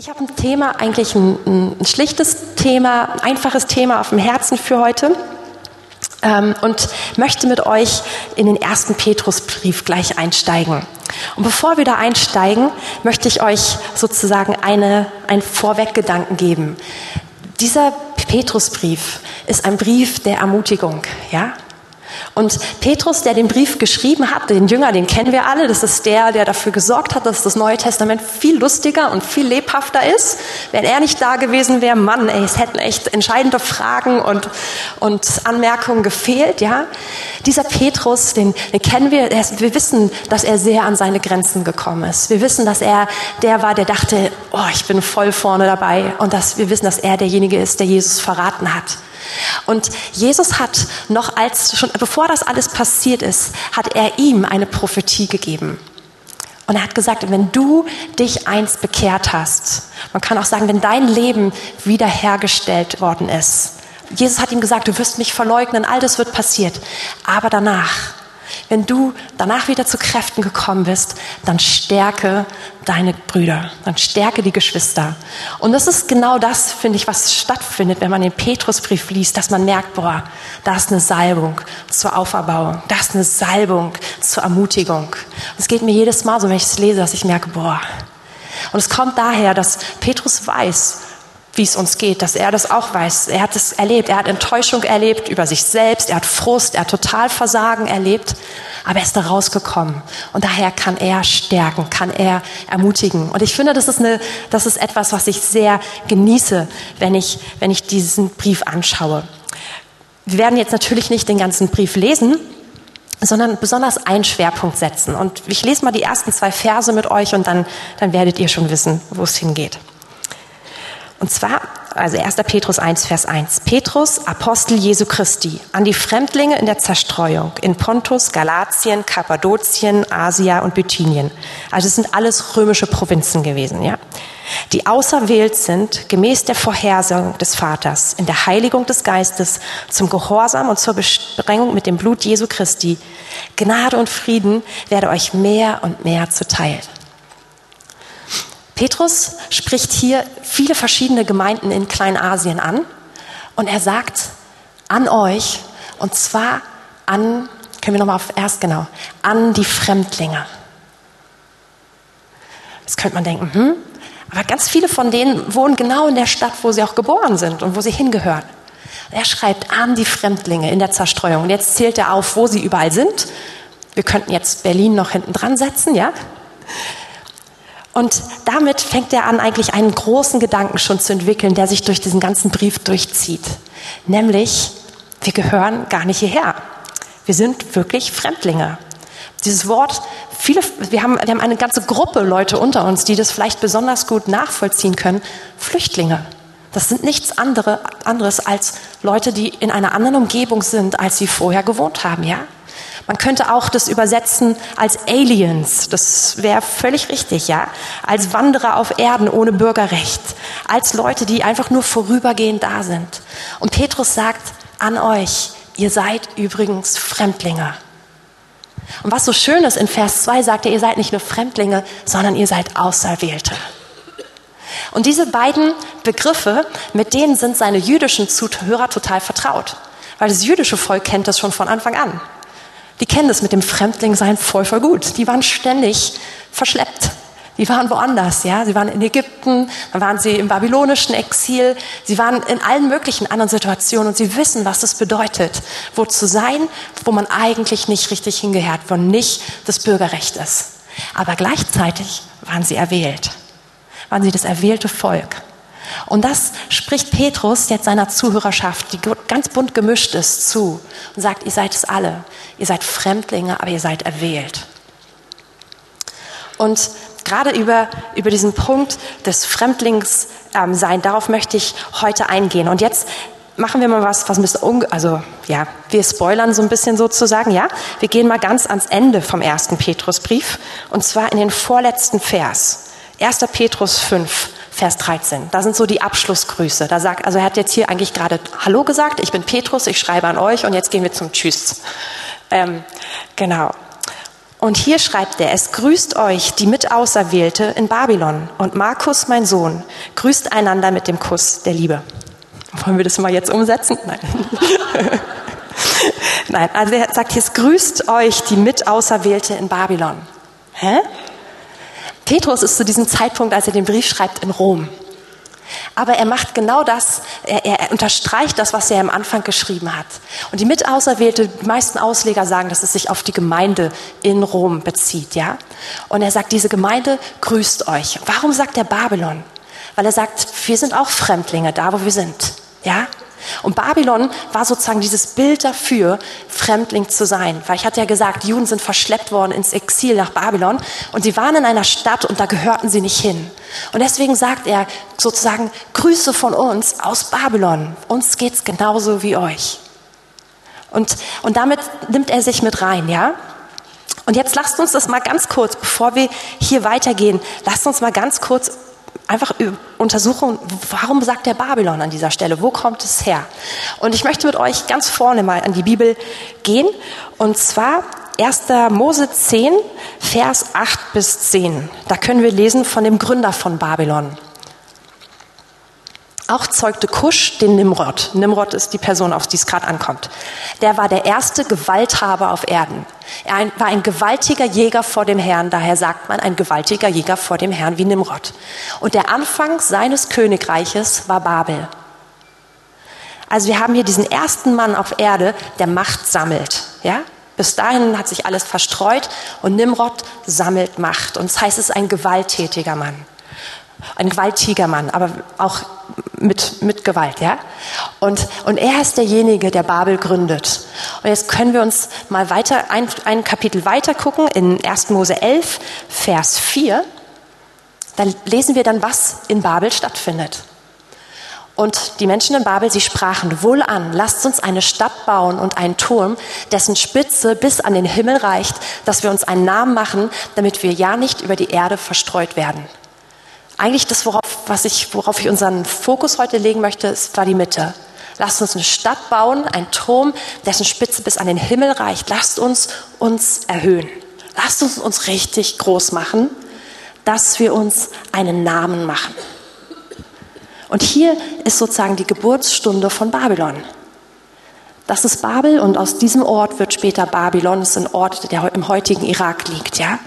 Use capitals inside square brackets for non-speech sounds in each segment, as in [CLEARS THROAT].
Ich habe ein Thema, eigentlich ein, ein, schlichtes Thema, ein einfaches Thema auf dem Herzen für heute ähm, und möchte mit euch in den ersten Petrusbrief gleich einsteigen. Und bevor wir da einsteigen, möchte ich euch sozusagen eine, einen Vorweggedanken geben. Dieser Petrusbrief ist ein Brief der Ermutigung, ja? Und Petrus, der den Brief geschrieben hat, den Jünger, den kennen wir alle, das ist der, der dafür gesorgt hat, dass das Neue Testament viel lustiger und viel lebhafter ist. Wenn er nicht da gewesen wäre, Mann, ey, es hätten echt entscheidende Fragen und, und Anmerkungen gefehlt, ja. Dieser Petrus, den, den kennen wir, wir wissen, dass er sehr an seine Grenzen gekommen ist. Wir wissen, dass er der war, der dachte, oh, ich bin voll vorne dabei und dass wir wissen, dass er derjenige ist, der Jesus verraten hat. Und Jesus hat noch als, schon bevor das alles passiert ist, hat er ihm eine Prophetie gegeben. Und er hat gesagt, wenn du dich einst bekehrt hast, man kann auch sagen, wenn dein Leben wiederhergestellt worden ist, Jesus hat ihm gesagt, du wirst mich verleugnen, all das wird passiert. Aber danach, wenn du danach wieder zu Kräften gekommen bist, dann stärke deine Brüder, dann stärke die Geschwister. Und das ist genau das, finde ich, was stattfindet, wenn man den Petrusbrief liest, dass man merkt, boah, da ist eine Salbung zur Auferbauung, da ist eine Salbung zur Ermutigung. es geht mir jedes Mal so, wenn ich es lese, dass ich merke, boah. Und es kommt daher, dass Petrus weiß, wie es uns geht, dass er das auch weiß. Er hat es erlebt. Er hat Enttäuschung erlebt über sich selbst. Er hat Frust. Er hat Totalversagen erlebt. Aber er ist da rausgekommen. Und daher kann er stärken, kann er ermutigen. Und ich finde, das ist, eine, das ist etwas, was ich sehr genieße, wenn ich, wenn ich diesen Brief anschaue. Wir werden jetzt natürlich nicht den ganzen Brief lesen, sondern besonders einen Schwerpunkt setzen. Und ich lese mal die ersten zwei Verse mit euch und dann, dann werdet ihr schon wissen, wo es hingeht. Und zwar, also 1. Petrus 1, Vers 1. Petrus, Apostel Jesu Christi, an die Fremdlinge in der Zerstreuung in Pontus, Galatien, Kappadokien, Asia und Bithynien. Also es sind alles römische Provinzen gewesen, ja. Die auserwählt sind, gemäß der Vorhersehung des Vaters, in der Heiligung des Geistes, zum Gehorsam und zur Besprengung mit dem Blut Jesu Christi. Gnade und Frieden werde euch mehr und mehr zuteil. Petrus spricht hier viele verschiedene Gemeinden in Kleinasien an und er sagt an euch und zwar an, können wir nochmal auf erst genau, an die Fremdlinge. Jetzt könnte man denken, hm, aber ganz viele von denen wohnen genau in der Stadt, wo sie auch geboren sind und wo sie hingehören. Er schreibt an die Fremdlinge in der Zerstreuung. Und jetzt zählt er auf, wo sie überall sind. Wir könnten jetzt Berlin noch hinten dran setzen, ja? Und damit fängt er an, eigentlich einen großen Gedanken schon zu entwickeln, der sich durch diesen ganzen Brief durchzieht. Nämlich, wir gehören gar nicht hierher. Wir sind wirklich Fremdlinge. Dieses Wort, viele, wir haben, wir haben eine ganze Gruppe Leute unter uns, die das vielleicht besonders gut nachvollziehen können. Flüchtlinge. Das sind nichts andere, anderes als Leute, die in einer anderen Umgebung sind, als sie vorher gewohnt haben, ja? Man könnte auch das übersetzen als Aliens. Das wäre völlig richtig, ja. Als Wanderer auf Erden ohne Bürgerrecht. Als Leute, die einfach nur vorübergehend da sind. Und Petrus sagt an euch, ihr seid übrigens Fremdlinge. Und was so schön ist, in Vers 2 sagt er, ihr seid nicht nur Fremdlinge, sondern ihr seid Auserwählte. Und diese beiden Begriffe, mit denen sind seine jüdischen Zuhörer total vertraut. Weil das jüdische Volk kennt das schon von Anfang an. Die kennen das mit dem Fremdlingsein voll, voll gut. Die waren ständig verschleppt. Die waren woanders, ja. Sie waren in Ägypten, dann waren sie im babylonischen Exil. Sie waren in allen möglichen anderen Situationen und sie wissen, was das bedeutet, wo zu sein, wo man eigentlich nicht richtig hingehört, wo nicht das Bürgerrecht ist. Aber gleichzeitig waren sie erwählt. Waren sie das erwählte Volk. Und das spricht Petrus jetzt seiner Zuhörerschaft, die ganz bunt gemischt ist, zu und sagt, ihr seid es alle. Ihr seid Fremdlinge, aber ihr seid erwählt. Und gerade über, über diesen Punkt des Fremdlingssein, ähm, darauf möchte ich heute eingehen. Und jetzt machen wir mal was, was ein bisschen, unge also ja, wir spoilern so ein bisschen sozusagen, ja. Wir gehen mal ganz ans Ende vom ersten Petrusbrief und zwar in den vorletzten Vers. 1. Petrus 5. Vers 13. Da sind so die Abschlussgrüße. Da sagt, also er hat jetzt hier eigentlich gerade Hallo gesagt, ich bin Petrus, ich schreibe an euch und jetzt gehen wir zum Tschüss. Ähm, genau. Und hier schreibt er, es grüßt euch die Mitauserwählte in Babylon. Und Markus, mein Sohn, grüßt einander mit dem Kuss der Liebe. Wollen wir das mal jetzt umsetzen? Nein. [LAUGHS] Nein, also er sagt, es grüßt euch die Mitauserwählte in Babylon. Hä? Petrus ist zu diesem Zeitpunkt, als er den Brief schreibt, in Rom. Aber er macht genau das, er, er, unterstreicht das, was er am Anfang geschrieben hat. Und die Mitauserwählte, die meisten Ausleger sagen, dass es sich auf die Gemeinde in Rom bezieht, ja? Und er sagt, diese Gemeinde grüßt euch. Warum sagt er Babylon? Weil er sagt, wir sind auch Fremdlinge da, wo wir sind, ja? Und Babylon war sozusagen dieses Bild dafür, Fremdling zu sein. Weil ich hatte ja gesagt, Juden sind verschleppt worden ins Exil nach Babylon und sie waren in einer Stadt und da gehörten sie nicht hin. Und deswegen sagt er sozusagen, Grüße von uns aus Babylon. Uns geht's genauso wie euch. Und, und damit nimmt er sich mit rein, ja? Und jetzt lasst uns das mal ganz kurz, bevor wir hier weitergehen, lasst uns mal ganz kurz einfach untersuchen, warum sagt der Babylon an dieser Stelle? Wo kommt es her? Und ich möchte mit euch ganz vorne mal an die Bibel gehen. Und zwar 1. Mose 10, Vers 8 bis 10. Da können wir lesen von dem Gründer von Babylon. Auch zeugte Kusch den Nimrod. Nimrod ist die Person, auf die es gerade ankommt. Der war der erste Gewalthaber auf Erden. Er war ein gewaltiger Jäger vor dem Herrn, daher sagt man ein gewaltiger Jäger vor dem Herrn wie Nimrod. Und der Anfang seines Königreiches war Babel. Also wir haben hier diesen ersten Mann auf Erde, der Macht sammelt. Ja? Bis dahin hat sich alles verstreut und Nimrod sammelt Macht. Und das heißt, es ist ein gewalttätiger Mann ein gewaltiger Mann, aber auch mit, mit Gewalt, ja. Und, und er ist derjenige, der Babel gründet. Und jetzt können wir uns mal weiter, ein, ein Kapitel weiter gucken, in 1. Mose 11, Vers 4. Da lesen wir dann, was in Babel stattfindet. Und die Menschen in Babel, sie sprachen, wohl an, lasst uns eine Stadt bauen und einen Turm, dessen Spitze bis an den Himmel reicht, dass wir uns einen Namen machen, damit wir ja nicht über die Erde verstreut werden eigentlich das, worauf, was ich, worauf ich unseren Fokus heute legen möchte, ist, war die Mitte. Lasst uns eine Stadt bauen, ein Turm, dessen Spitze bis an den Himmel reicht. Lasst uns uns erhöhen. Lasst uns uns richtig groß machen, dass wir uns einen Namen machen. Und hier ist sozusagen die Geburtsstunde von Babylon. Das ist Babel und aus diesem Ort wird später Babylon, das ist ein Ort, der im heutigen Irak liegt, ja.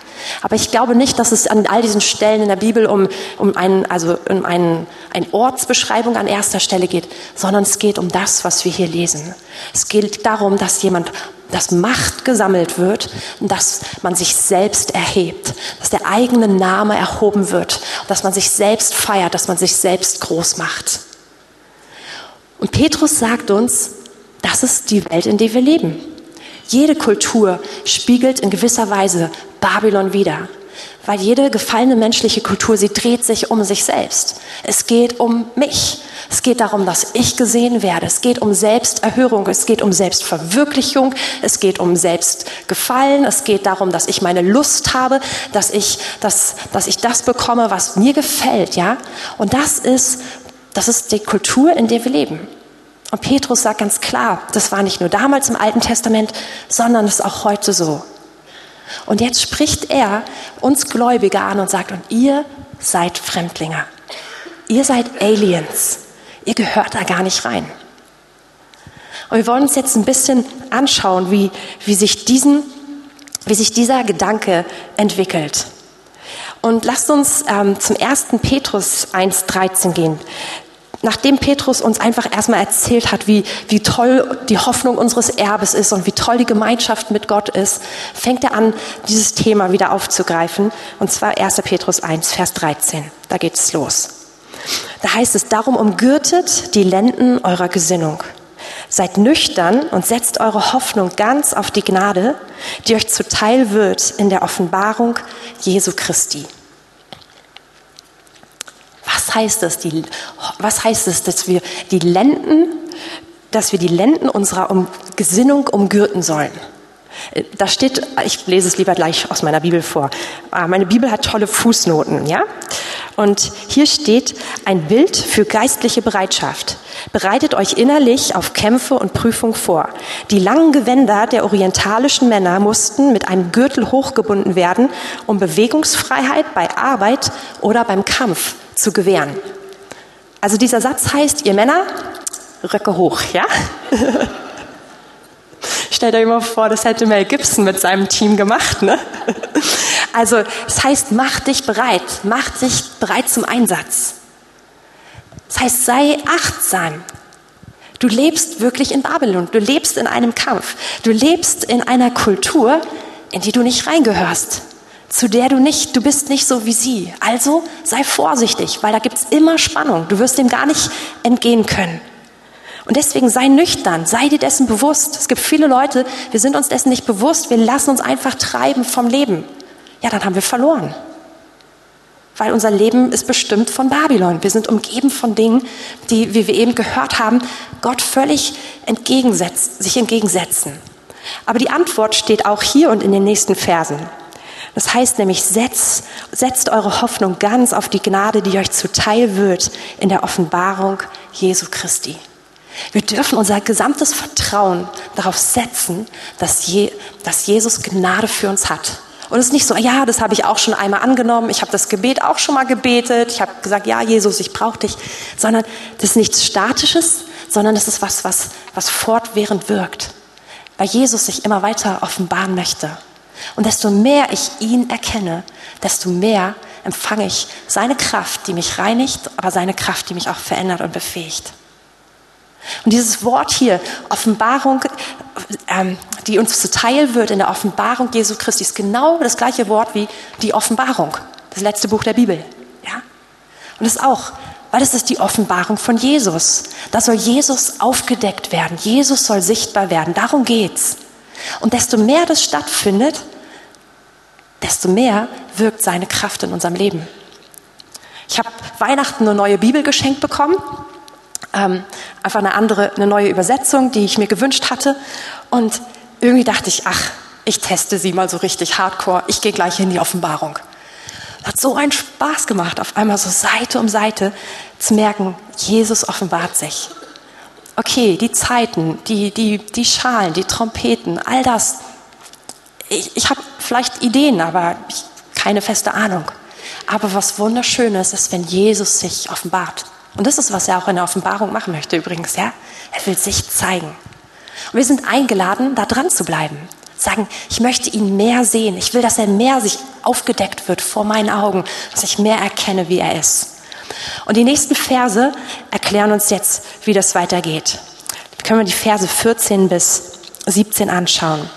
Aber ich glaube nicht, dass es an all diesen Stellen in der Bibel um, um, einen, also um einen, eine Ortsbeschreibung an erster Stelle geht, sondern es geht um das, was wir hier lesen. Es geht darum, dass jemand, dass Macht gesammelt wird dass man sich selbst erhebt, dass der eigene Name erhoben wird, dass man sich selbst feiert, dass man sich selbst groß macht. Und Petrus sagt uns, das ist die Welt, in der wir leben. Jede Kultur spiegelt in gewisser Weise Babylon wider. Weil jede gefallene menschliche Kultur, sie dreht sich um sich selbst. Es geht um mich. Es geht darum, dass ich gesehen werde. Es geht um Selbsterhörung. Es geht um Selbstverwirklichung. Es geht um Selbstgefallen. Es geht darum, dass ich meine Lust habe, dass ich, dass, dass ich das bekomme, was mir gefällt, ja. Und das ist, das ist die Kultur, in der wir leben. Und Petrus sagt ganz klar, das war nicht nur damals im Alten Testament, sondern es ist auch heute so. Und jetzt spricht er uns Gläubige an und sagt, und ihr seid Fremdlinge. Ihr seid Aliens. Ihr gehört da gar nicht rein. Und wir wollen uns jetzt ein bisschen anschauen, wie, wie, sich, diesen, wie sich dieser Gedanke entwickelt. Und lasst uns ähm, zum 1. Petrus 1.13 gehen nachdem Petrus uns einfach erstmal erzählt hat, wie, wie toll die Hoffnung unseres Erbes ist und wie toll die Gemeinschaft mit Gott ist, fängt er an, dieses Thema wieder aufzugreifen. Und zwar 1. Petrus 1, Vers 13. Da geht es los. Da heißt es, darum umgürtet die Lenden eurer Gesinnung. Seid nüchtern und setzt eure Hoffnung ganz auf die Gnade, die euch zuteil wird in der Offenbarung Jesu Christi heißt es, die, was heißt es, dass wir die Lenden, dass wir die Lenden unserer um, Gesinnung umgürten sollen? Da steht, ich lese es lieber gleich aus meiner Bibel vor. Ah, meine Bibel hat tolle Fußnoten, ja? Und hier steht ein Bild für geistliche Bereitschaft. Bereitet euch innerlich auf Kämpfe und Prüfung vor. Die langen Gewänder der orientalischen Männer mussten mit einem Gürtel hochgebunden werden, um Bewegungsfreiheit bei Arbeit oder beim Kampf zu gewähren. Also dieser Satz heißt, ihr Männer, Röcke hoch, ja? [LAUGHS] Stellt euch mal vor, das hätte Mel Gibson mit seinem Team gemacht, ne? [LAUGHS] Also, das heißt, mach dich bereit, mach dich bereit zum Einsatz. Das heißt, sei achtsam. Du lebst wirklich in Babylon. Du lebst in einem Kampf. Du lebst in einer Kultur, in die du nicht reingehörst. Zu der du nicht, du bist nicht so wie sie. Also sei vorsichtig, weil da gibt's immer Spannung. Du wirst dem gar nicht entgehen können. Und deswegen sei nüchtern, sei dir dessen bewusst. Es gibt viele Leute, wir sind uns dessen nicht bewusst, wir lassen uns einfach treiben vom Leben. Ja, dann haben wir verloren weil unser Leben ist bestimmt von Babylon. Wir sind umgeben von Dingen, die, wie wir eben gehört haben, Gott völlig entgegensetzt, sich entgegensetzen. Aber die Antwort steht auch hier und in den nächsten Versen. Das heißt nämlich, setzt, setzt eure Hoffnung ganz auf die Gnade, die euch zuteil wird in der Offenbarung Jesu Christi. Wir dürfen unser gesamtes Vertrauen darauf setzen, dass, Je, dass Jesus Gnade für uns hat und es ist nicht so, ja, das habe ich auch schon einmal angenommen, ich habe das Gebet auch schon mal gebetet, ich habe gesagt, ja, Jesus, ich brauche dich, sondern das ist nichts Statisches, sondern das ist was, was, was fortwährend wirkt, weil Jesus sich immer weiter offenbaren möchte. Und desto mehr ich ihn erkenne, desto mehr empfange ich seine Kraft, die mich reinigt, aber seine Kraft, die mich auch verändert und befähigt. Und dieses Wort hier, Offenbarung, ähm, die uns zuteil wird in der Offenbarung Jesu Christi, ist genau das gleiche Wort wie die Offenbarung, das letzte Buch der Bibel. Ja? Und das auch, weil das ist die Offenbarung von Jesus. Da soll Jesus aufgedeckt werden. Jesus soll sichtbar werden. Darum geht's. Und desto mehr das stattfindet, desto mehr wirkt seine Kraft in unserem Leben. Ich habe Weihnachten eine neue Bibel geschenkt bekommen ähm, einfach eine andere, eine neue Übersetzung, die ich mir gewünscht hatte. Und irgendwie dachte ich, ach, ich teste sie mal so richtig hardcore. Ich gehe gleich in die Offenbarung. Hat so einen Spaß gemacht, auf einmal so Seite um Seite zu merken, Jesus offenbart sich. Okay, die Zeiten, die, die, die Schalen, die Trompeten, all das. Ich, ich habe vielleicht Ideen, aber ich, keine feste Ahnung. Aber was wunderschönes ist, wenn Jesus sich offenbart. Und das ist, was er auch in der Offenbarung machen möchte übrigens, ja. Er will sich zeigen. Und wir sind eingeladen, da dran zu bleiben. Sagen, ich möchte ihn mehr sehen. Ich will, dass er mehr sich aufgedeckt wird vor meinen Augen, dass ich mehr erkenne, wie er ist. Und die nächsten Verse erklären uns jetzt, wie das weitergeht. Dann können wir die Verse 14 bis 17 anschauen.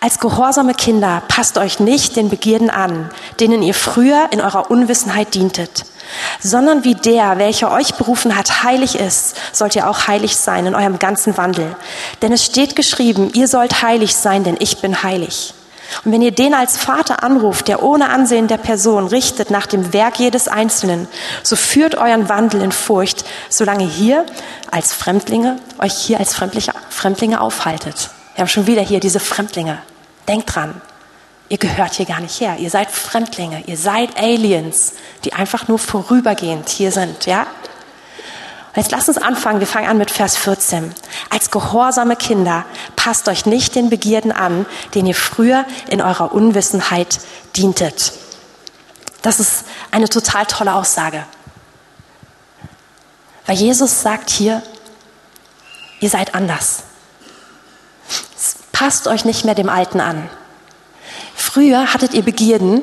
Als gehorsame Kinder passt euch nicht den Begierden an, denen ihr früher in eurer Unwissenheit dientet sondern wie der, welcher euch berufen hat, heilig ist, sollt ihr auch heilig sein in eurem ganzen Wandel. Denn es steht geschrieben, ihr sollt heilig sein, denn ich bin heilig. Und wenn ihr den als Vater anruft, der ohne Ansehen der Person richtet nach dem Werk jedes Einzelnen, so führt euren Wandel in Furcht, solange hier als Fremdlinge, euch hier als Fremdlinge aufhaltet. Wir haben schon wieder hier diese Fremdlinge. Denkt dran, ihr gehört hier gar nicht her. Ihr seid Fremdlinge, ihr seid Aliens, die einfach nur vorübergehend hier sind, ja? Jetzt lasst uns anfangen. Wir fangen an mit Vers 14. Als gehorsame Kinder passt euch nicht den Begierden an, denen ihr früher in eurer Unwissenheit dientet. Das ist eine total tolle Aussage. Weil Jesus sagt hier, ihr seid anders. Passt euch nicht mehr dem Alten an. Früher hattet ihr Begierden,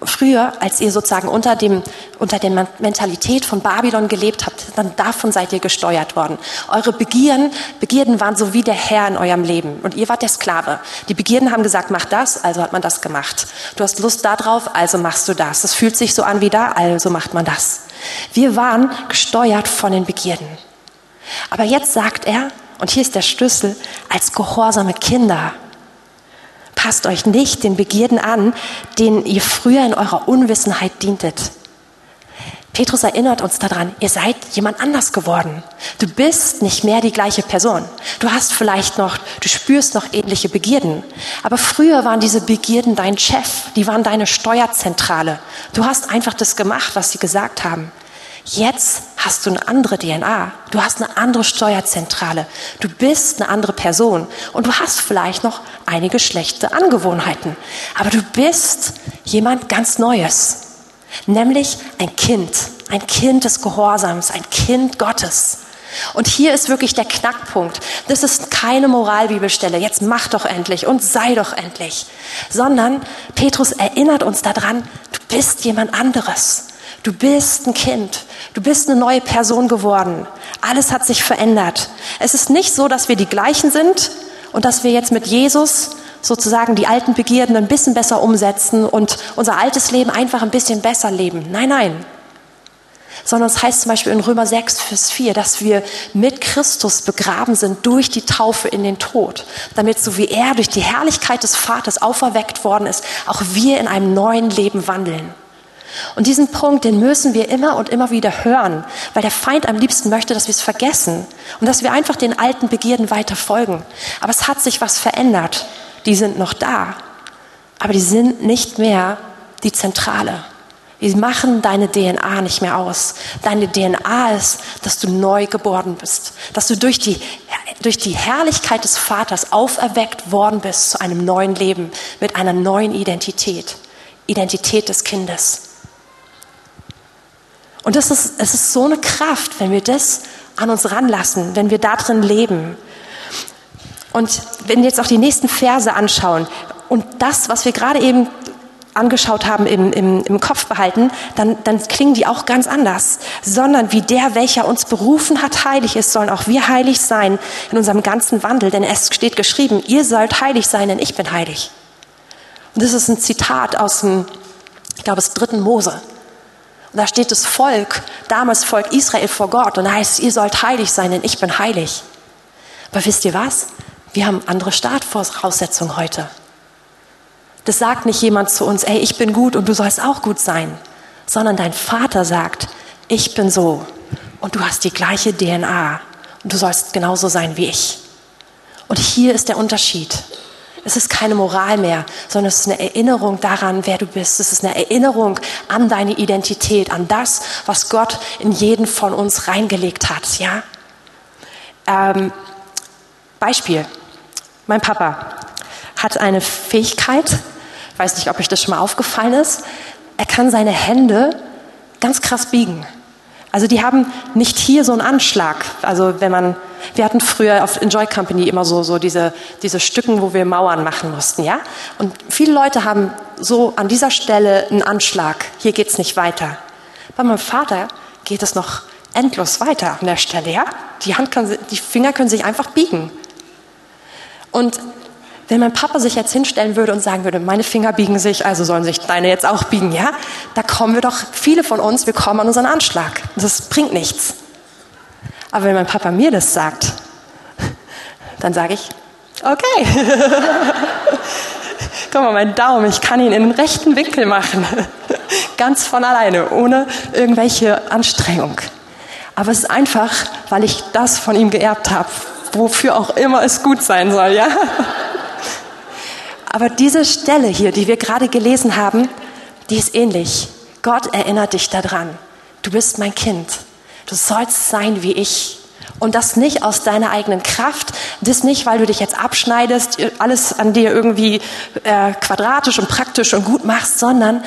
früher, als ihr sozusagen unter, dem, unter der Mentalität von Babylon gelebt habt, dann davon seid ihr gesteuert worden. Eure Begierden, Begierden waren so wie der Herr in eurem Leben und ihr wart der Sklave. Die Begierden haben gesagt, mach das, also hat man das gemacht. Du hast Lust darauf, also machst du das. Das fühlt sich so an wie da, also macht man das. Wir waren gesteuert von den Begierden. Aber jetzt sagt er, und hier ist der Schlüssel, als gehorsame Kinder passt euch nicht den Begierden an, denen ihr früher in eurer Unwissenheit dientet. Petrus erinnert uns daran, ihr seid jemand anders geworden. Du bist nicht mehr die gleiche Person. Du hast vielleicht noch, du spürst noch ähnliche Begierden. Aber früher waren diese Begierden dein Chef, die waren deine Steuerzentrale. Du hast einfach das gemacht, was sie gesagt haben. Jetzt hast du eine andere DNA. Du hast eine andere Steuerzentrale. Du bist eine andere Person. Und du hast vielleicht noch einige schlechte Angewohnheiten. Aber du bist jemand ganz Neues. Nämlich ein Kind. Ein Kind des Gehorsams. Ein Kind Gottes. Und hier ist wirklich der Knackpunkt. Das ist keine Moralbibelstelle. Jetzt mach doch endlich und sei doch endlich. Sondern Petrus erinnert uns daran, du bist jemand anderes. Du bist ein Kind. Du bist eine neue Person geworden. Alles hat sich verändert. Es ist nicht so, dass wir die gleichen sind und dass wir jetzt mit Jesus sozusagen die alten Begierden ein bisschen besser umsetzen und unser altes Leben einfach ein bisschen besser leben. Nein, nein sondern es heißt zum Beispiel in Römer 6, Vers 4, dass wir mit Christus begraben sind durch die Taufe in den Tod, damit so wie er durch die Herrlichkeit des Vaters auferweckt worden ist, auch wir in einem neuen Leben wandeln. Und diesen Punkt, den müssen wir immer und immer wieder hören, weil der Feind am liebsten möchte, dass wir es vergessen und dass wir einfach den alten Begierden weiter folgen. Aber es hat sich was verändert. Die sind noch da, aber die sind nicht mehr die Zentrale. Die machen deine DNA nicht mehr aus. Deine DNA ist, dass du neu geboren bist, dass du durch die, durch die Herrlichkeit des Vaters auferweckt worden bist zu einem neuen Leben mit einer neuen Identität. Identität des Kindes. Und das ist, es ist so eine Kraft, wenn wir das an uns ranlassen, wenn wir da drin leben. Und wenn wir jetzt auch die nächsten Verse anschauen und das, was wir gerade eben angeschaut haben, im, im, im Kopf behalten, dann, dann klingen die auch ganz anders. Sondern wie der, welcher uns berufen hat, heilig ist, sollen auch wir heilig sein in unserem ganzen Wandel. Denn es steht geschrieben, ihr sollt heilig sein, denn ich bin heilig. Und das ist ein Zitat aus dem, ich glaube, es dritten Mose. Da steht das Volk, damals Volk Israel vor Gott. Und da heißt es, ihr sollt heilig sein, denn ich bin heilig. Aber wisst ihr was? Wir haben andere Startvoraussetzungen heute. Das sagt nicht jemand zu uns, ey, ich bin gut und du sollst auch gut sein, sondern dein Vater sagt, ich bin so und du hast die gleiche DNA und du sollst genauso sein wie ich. Und hier ist der Unterschied. Es ist keine Moral mehr, sondern es ist eine Erinnerung daran, wer du bist. Es ist eine Erinnerung an deine Identität, an das, was Gott in jeden von uns reingelegt hat. Ja? Ähm, Beispiel: Mein Papa hat eine Fähigkeit, weiß nicht, ob euch das schon mal aufgefallen ist, er kann seine Hände ganz krass biegen. Also die haben nicht hier so einen Anschlag. Also wenn man, wir hatten früher auf Enjoy Company immer so, so diese, diese Stücken, wo wir Mauern machen mussten, ja? Und viele Leute haben so an dieser Stelle einen Anschlag. Hier geht's nicht weiter. Bei meinem Vater geht es noch endlos weiter an der Stelle, ja? Die Hand kann, die Finger können sich einfach biegen. Und wenn mein Papa sich jetzt hinstellen würde und sagen würde, meine Finger biegen sich, also sollen sich deine jetzt auch biegen, ja? Da kommen wir doch, viele von uns, wir kommen an unseren Anschlag. Das bringt nichts. Aber wenn mein Papa mir das sagt, dann sage ich, okay. [LAUGHS] Guck mal, mein Daumen, ich kann ihn in den rechten Winkel machen. Ganz von alleine, ohne irgendwelche Anstrengung. Aber es ist einfach, weil ich das von ihm geerbt habe, wofür auch immer es gut sein soll, ja? Aber diese Stelle hier, die wir gerade gelesen haben, die ist ähnlich. Gott erinnert dich daran. Du bist mein Kind. Du sollst sein wie ich. Und das nicht aus deiner eigenen Kraft, das nicht, weil du dich jetzt abschneidest, alles an dir irgendwie äh, quadratisch und praktisch und gut machst, sondern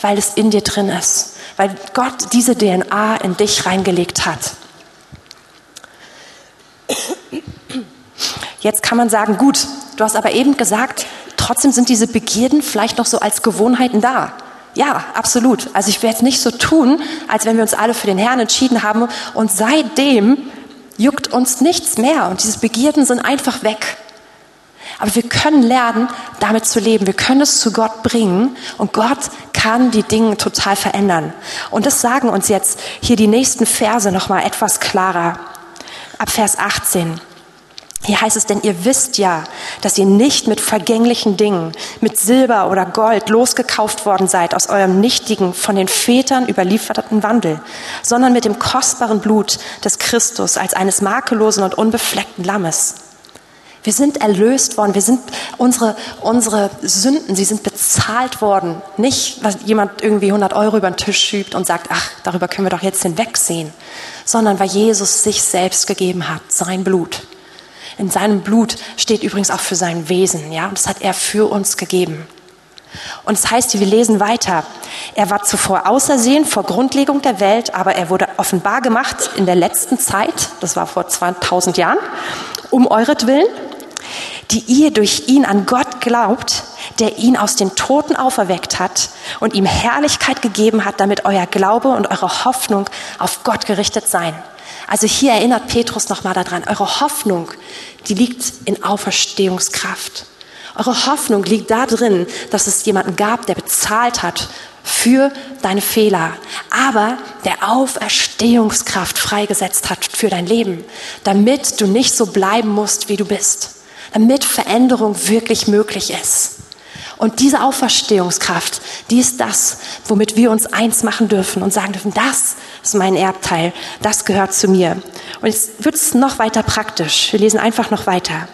weil es in dir drin ist. Weil Gott diese DNA in dich reingelegt hat. Jetzt kann man sagen, gut, du hast aber eben gesagt, trotzdem sind diese Begierden vielleicht noch so als Gewohnheiten da. Ja, absolut. Also ich werde es nicht so tun, als wenn wir uns alle für den Herrn entschieden haben und seitdem juckt uns nichts mehr und diese Begierden sind einfach weg. Aber wir können lernen, damit zu leben. Wir können es zu Gott bringen und Gott kann die Dinge total verändern. Und das sagen uns jetzt hier die nächsten Verse nochmal etwas klarer. Ab Vers 18. Hier heißt es, denn ihr wisst ja, dass ihr nicht mit vergänglichen Dingen, mit Silber oder Gold losgekauft worden seid aus eurem nichtigen, von den Vätern überlieferten Wandel, sondern mit dem kostbaren Blut des Christus als eines makellosen und unbefleckten Lammes. Wir sind erlöst worden. Wir sind unsere, unsere Sünden, sie sind bezahlt worden. Nicht, weil jemand irgendwie 100 Euro über den Tisch schiebt und sagt, ach, darüber können wir doch jetzt hinwegsehen, sondern weil Jesus sich selbst gegeben hat, sein Blut. In seinem Blut steht übrigens auch für sein Wesen, ja, und das hat er für uns gegeben. Und es das heißt, wir lesen weiter. Er war zuvor außersehen vor Grundlegung der Welt, aber er wurde offenbar gemacht in der letzten Zeit, das war vor 2000 Jahren, um euretwillen, die ihr durch ihn an Gott glaubt, der ihn aus den Toten auferweckt hat und ihm Herrlichkeit gegeben hat, damit euer Glaube und eure Hoffnung auf Gott gerichtet seien. Also hier erinnert Petrus nochmal daran, eure Hoffnung, die liegt in Auferstehungskraft. Eure Hoffnung liegt da drin, dass es jemanden gab, der bezahlt hat für deine Fehler, aber der Auferstehungskraft freigesetzt hat für dein Leben, damit du nicht so bleiben musst, wie du bist, damit Veränderung wirklich möglich ist. Und diese Auferstehungskraft, die ist das, womit wir uns eins machen dürfen und sagen dürfen, das ist mein Erbteil, das gehört zu mir. Und jetzt wird es noch weiter praktisch. Wir lesen einfach noch weiter.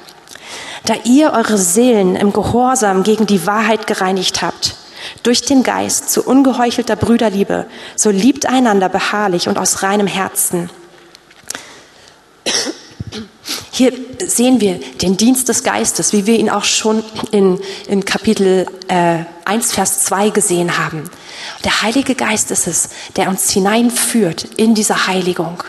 Da ihr eure Seelen im Gehorsam gegen die Wahrheit gereinigt habt, durch den Geist zu ungeheuchelter Brüderliebe, so liebt einander beharrlich und aus reinem Herzen. Hier sehen wir den Dienst des Geistes, wie wir ihn auch schon in, in Kapitel äh, 1, Vers 2 gesehen haben. Der Heilige Geist ist es, der uns hineinführt in diese Heiligung.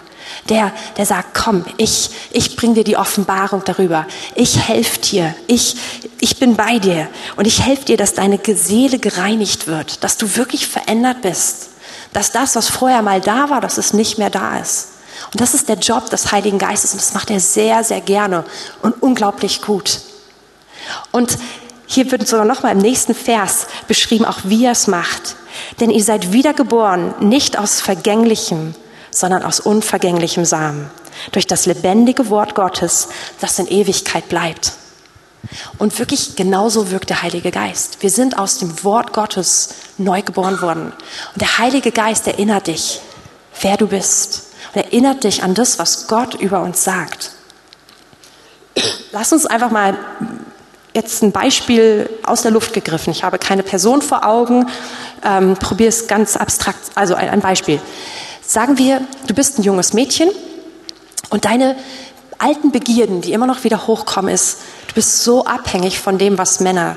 Der, der sagt, komm, ich, ich bring dir die Offenbarung darüber. Ich helfe dir. Ich, ich bin bei dir. Und ich helfe dir, dass deine Seele gereinigt wird. Dass du wirklich verändert bist. Dass das, was vorher mal da war, dass es nicht mehr da ist. Und das ist der Job des Heiligen Geistes. Und das macht er sehr, sehr gerne und unglaublich gut. Und hier wird sogar nochmal im nächsten Vers beschrieben, auch wie er es macht. Denn ihr seid wiedergeboren, nicht aus vergänglichem, sondern aus unvergänglichem Samen, durch das lebendige Wort Gottes, das in Ewigkeit bleibt. Und wirklich genauso wirkt der Heilige Geist. Wir sind aus dem Wort Gottes neu geboren worden. Und der Heilige Geist erinnert dich, wer du bist. Und erinnert dich an das, was Gott über uns sagt. Lass uns einfach mal jetzt ein Beispiel aus der Luft gegriffen. Ich habe keine Person vor Augen. Ähm, Probier es ganz abstrakt. Also ein, ein Beispiel. Sagen wir, du bist ein junges Mädchen und deine alten Begierden, die immer noch wieder hochkommen, ist, du bist so abhängig von dem, was Männer,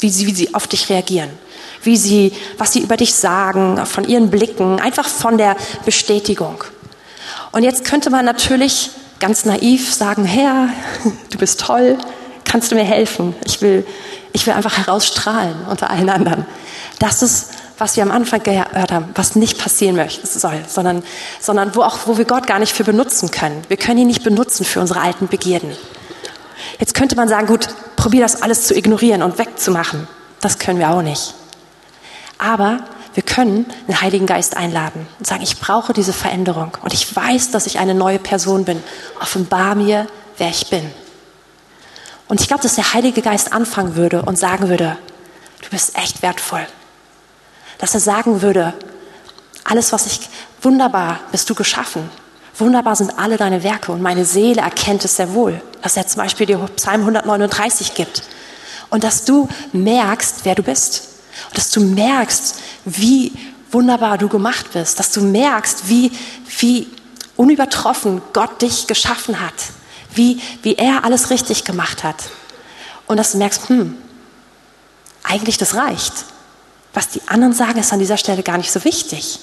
wie sie, wie sie auf dich reagieren, wie sie, was sie über dich sagen, von ihren Blicken, einfach von der Bestätigung. Und jetzt könnte man natürlich ganz naiv sagen, Herr, du bist toll, kannst du mir helfen? Ich will, ich will einfach herausstrahlen unter allen anderen. Das ist was wir am Anfang gehört haben, was nicht passieren möchte, soll, sondern, sondern wo auch, wo wir Gott gar nicht für benutzen können. Wir können ihn nicht benutzen für unsere alten Begierden. Jetzt könnte man sagen, gut, probier das alles zu ignorieren und wegzumachen. Das können wir auch nicht. Aber können den Heiligen Geist einladen und sagen, ich brauche diese Veränderung und ich weiß, dass ich eine neue Person bin. Offenbar mir, wer ich bin. Und ich glaube, dass der Heilige Geist anfangen würde und sagen würde, du bist echt wertvoll dass er sagen würde, alles, was ich, wunderbar bist du geschaffen. Wunderbar sind alle deine Werke und meine Seele erkennt es sehr wohl. Dass er zum Beispiel dir Psalm 139 gibt. Und dass du merkst, wer du bist. Und dass du merkst, wie wunderbar du gemacht bist. Dass du merkst, wie, wie unübertroffen Gott dich geschaffen hat. Wie, wie er alles richtig gemacht hat. Und dass du merkst, hm, eigentlich das reicht. Was die anderen sagen, ist an dieser Stelle gar nicht so wichtig.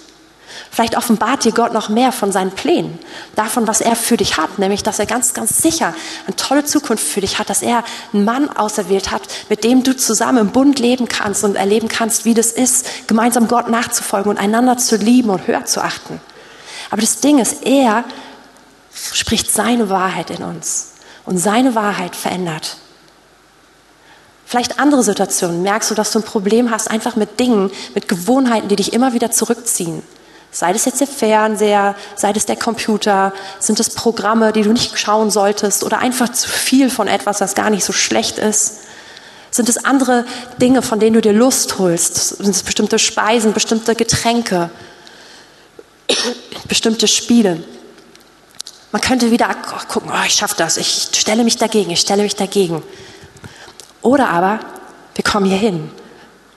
Vielleicht offenbart dir Gott noch mehr von seinen Plänen, davon, was er für dich hat, nämlich, dass er ganz, ganz sicher eine tolle Zukunft für dich hat, dass er einen Mann auserwählt hat, mit dem du zusammen im Bund leben kannst und erleben kannst, wie das ist, gemeinsam Gott nachzufolgen und einander zu lieben und höher zu achten. Aber das Ding ist, er spricht seine Wahrheit in uns und seine Wahrheit verändert. Vielleicht andere Situationen. Merkst du, dass du ein Problem hast, einfach mit Dingen, mit Gewohnheiten, die dich immer wieder zurückziehen. Sei das jetzt der Fernseher, sei das der Computer, sind es Programme, die du nicht schauen solltest oder einfach zu viel von etwas, was gar nicht so schlecht ist? Sind es andere Dinge, von denen du dir Lust holst? Sind es bestimmte Speisen, bestimmte Getränke, [CLEARS THROAT] bestimmte Spiele? Man könnte wieder gucken, oh, ich schaffe das, ich stelle mich dagegen, ich stelle mich dagegen. Oder aber wir kommen hier hin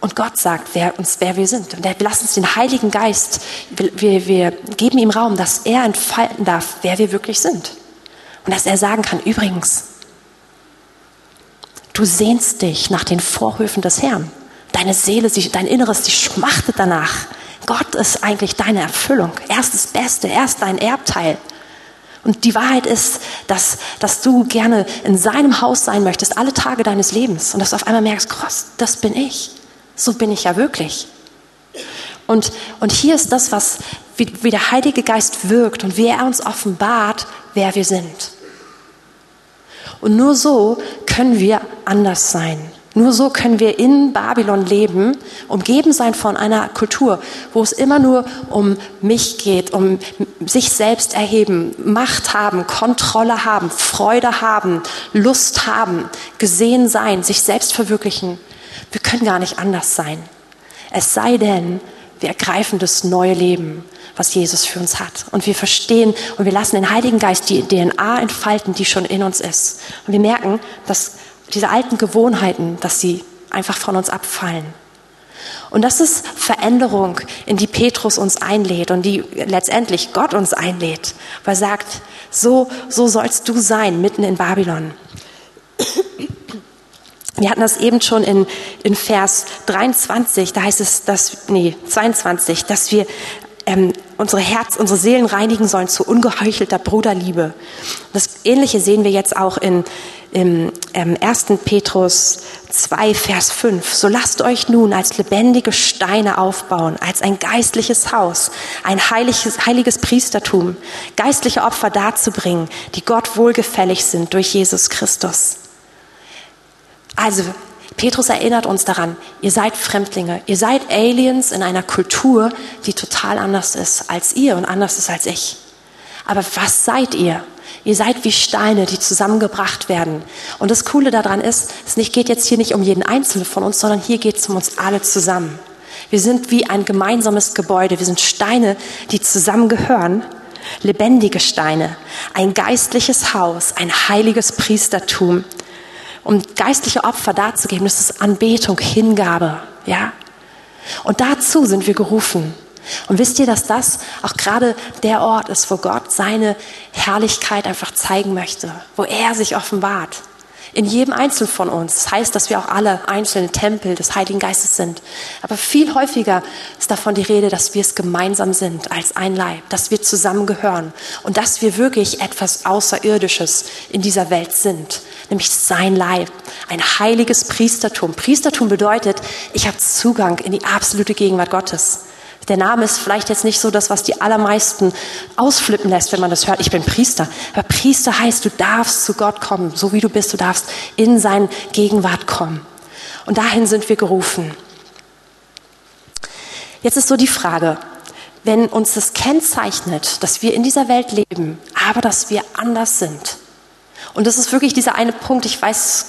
und Gott sagt wer uns, wer wir sind. Und wir lassen uns den Heiligen Geist, wir, wir geben ihm Raum, dass er entfalten darf, wer wir wirklich sind. Und dass er sagen kann, übrigens, du sehnst dich nach den Vorhöfen des Herrn. Deine Seele, dein Inneres, die schmachtet danach. Gott ist eigentlich deine Erfüllung. Er ist das Beste, er ist dein Erbteil. Und die Wahrheit ist, dass, dass du gerne in seinem Haus sein möchtest, alle Tage deines Lebens. Und dass du auf einmal merkst, krass, das bin ich. So bin ich ja wirklich. Und, und hier ist das, was, wie, wie der Heilige Geist wirkt und wie er uns offenbart, wer wir sind. Und nur so können wir anders sein. Nur so können wir in Babylon leben, umgeben sein von einer Kultur, wo es immer nur um mich geht, um sich selbst erheben, Macht haben, Kontrolle haben, Freude haben, Lust haben, gesehen sein, sich selbst verwirklichen. Wir können gar nicht anders sein. Es sei denn, wir ergreifen das neue Leben, was Jesus für uns hat. Und wir verstehen und wir lassen den Heiligen Geist die DNA entfalten, die schon in uns ist. Und wir merken, dass diese alten Gewohnheiten, dass sie einfach von uns abfallen. Und das ist Veränderung, in die Petrus uns einlädt und die letztendlich Gott uns einlädt, weil er sagt, so, so sollst du sein mitten in Babylon. Wir hatten das eben schon in, in Vers 23, da heißt es, dass, nee, 22, dass wir ähm, unsere Herz, unsere Seelen reinigen sollen zu ungeheuchelter Bruderliebe. Das Ähnliche sehen wir jetzt auch in, im ähm, 1. Petrus 2, Vers 5. So lasst euch nun als lebendige Steine aufbauen, als ein geistliches Haus, ein heiliges, heiliges Priestertum, geistliche Opfer darzubringen, die Gott wohlgefällig sind durch Jesus Christus. Also, Petrus erinnert uns daran, ihr seid Fremdlinge, ihr seid Aliens in einer Kultur, die total anders ist als ihr und anders ist als ich. Aber was seid ihr? Ihr seid wie Steine, die zusammengebracht werden. Und das Coole daran ist, es geht jetzt hier nicht um jeden Einzelnen von uns, sondern hier geht es um uns alle zusammen. Wir sind wie ein gemeinsames Gebäude. Wir sind Steine, die zusammengehören. Lebendige Steine. Ein geistliches Haus, ein heiliges Priestertum. Um geistliche Opfer darzugeben, das ist Anbetung, Hingabe, ja. Und dazu sind wir gerufen. Und wisst ihr, dass das auch gerade der Ort ist, wo Gott seine Herrlichkeit einfach zeigen möchte, wo er sich offenbart. In jedem Einzelnen von uns. Das heißt, dass wir auch alle einzelne Tempel des Heiligen Geistes sind. Aber viel häufiger ist davon die Rede, dass wir es gemeinsam sind, als ein Leib, dass wir zusammengehören und dass wir wirklich etwas Außerirdisches in dieser Welt sind, nämlich sein Leib, ein heiliges Priestertum. Priestertum bedeutet, ich habe Zugang in die absolute Gegenwart Gottes. Der Name ist vielleicht jetzt nicht so das, was die allermeisten ausflippen lässt, wenn man das hört. Ich bin Priester. Aber Priester heißt, du darfst zu Gott kommen, so wie du bist. Du darfst in seine Gegenwart kommen. Und dahin sind wir gerufen. Jetzt ist so die Frage, wenn uns das kennzeichnet, dass wir in dieser Welt leben, aber dass wir anders sind. Und das ist wirklich dieser eine Punkt, ich weiß,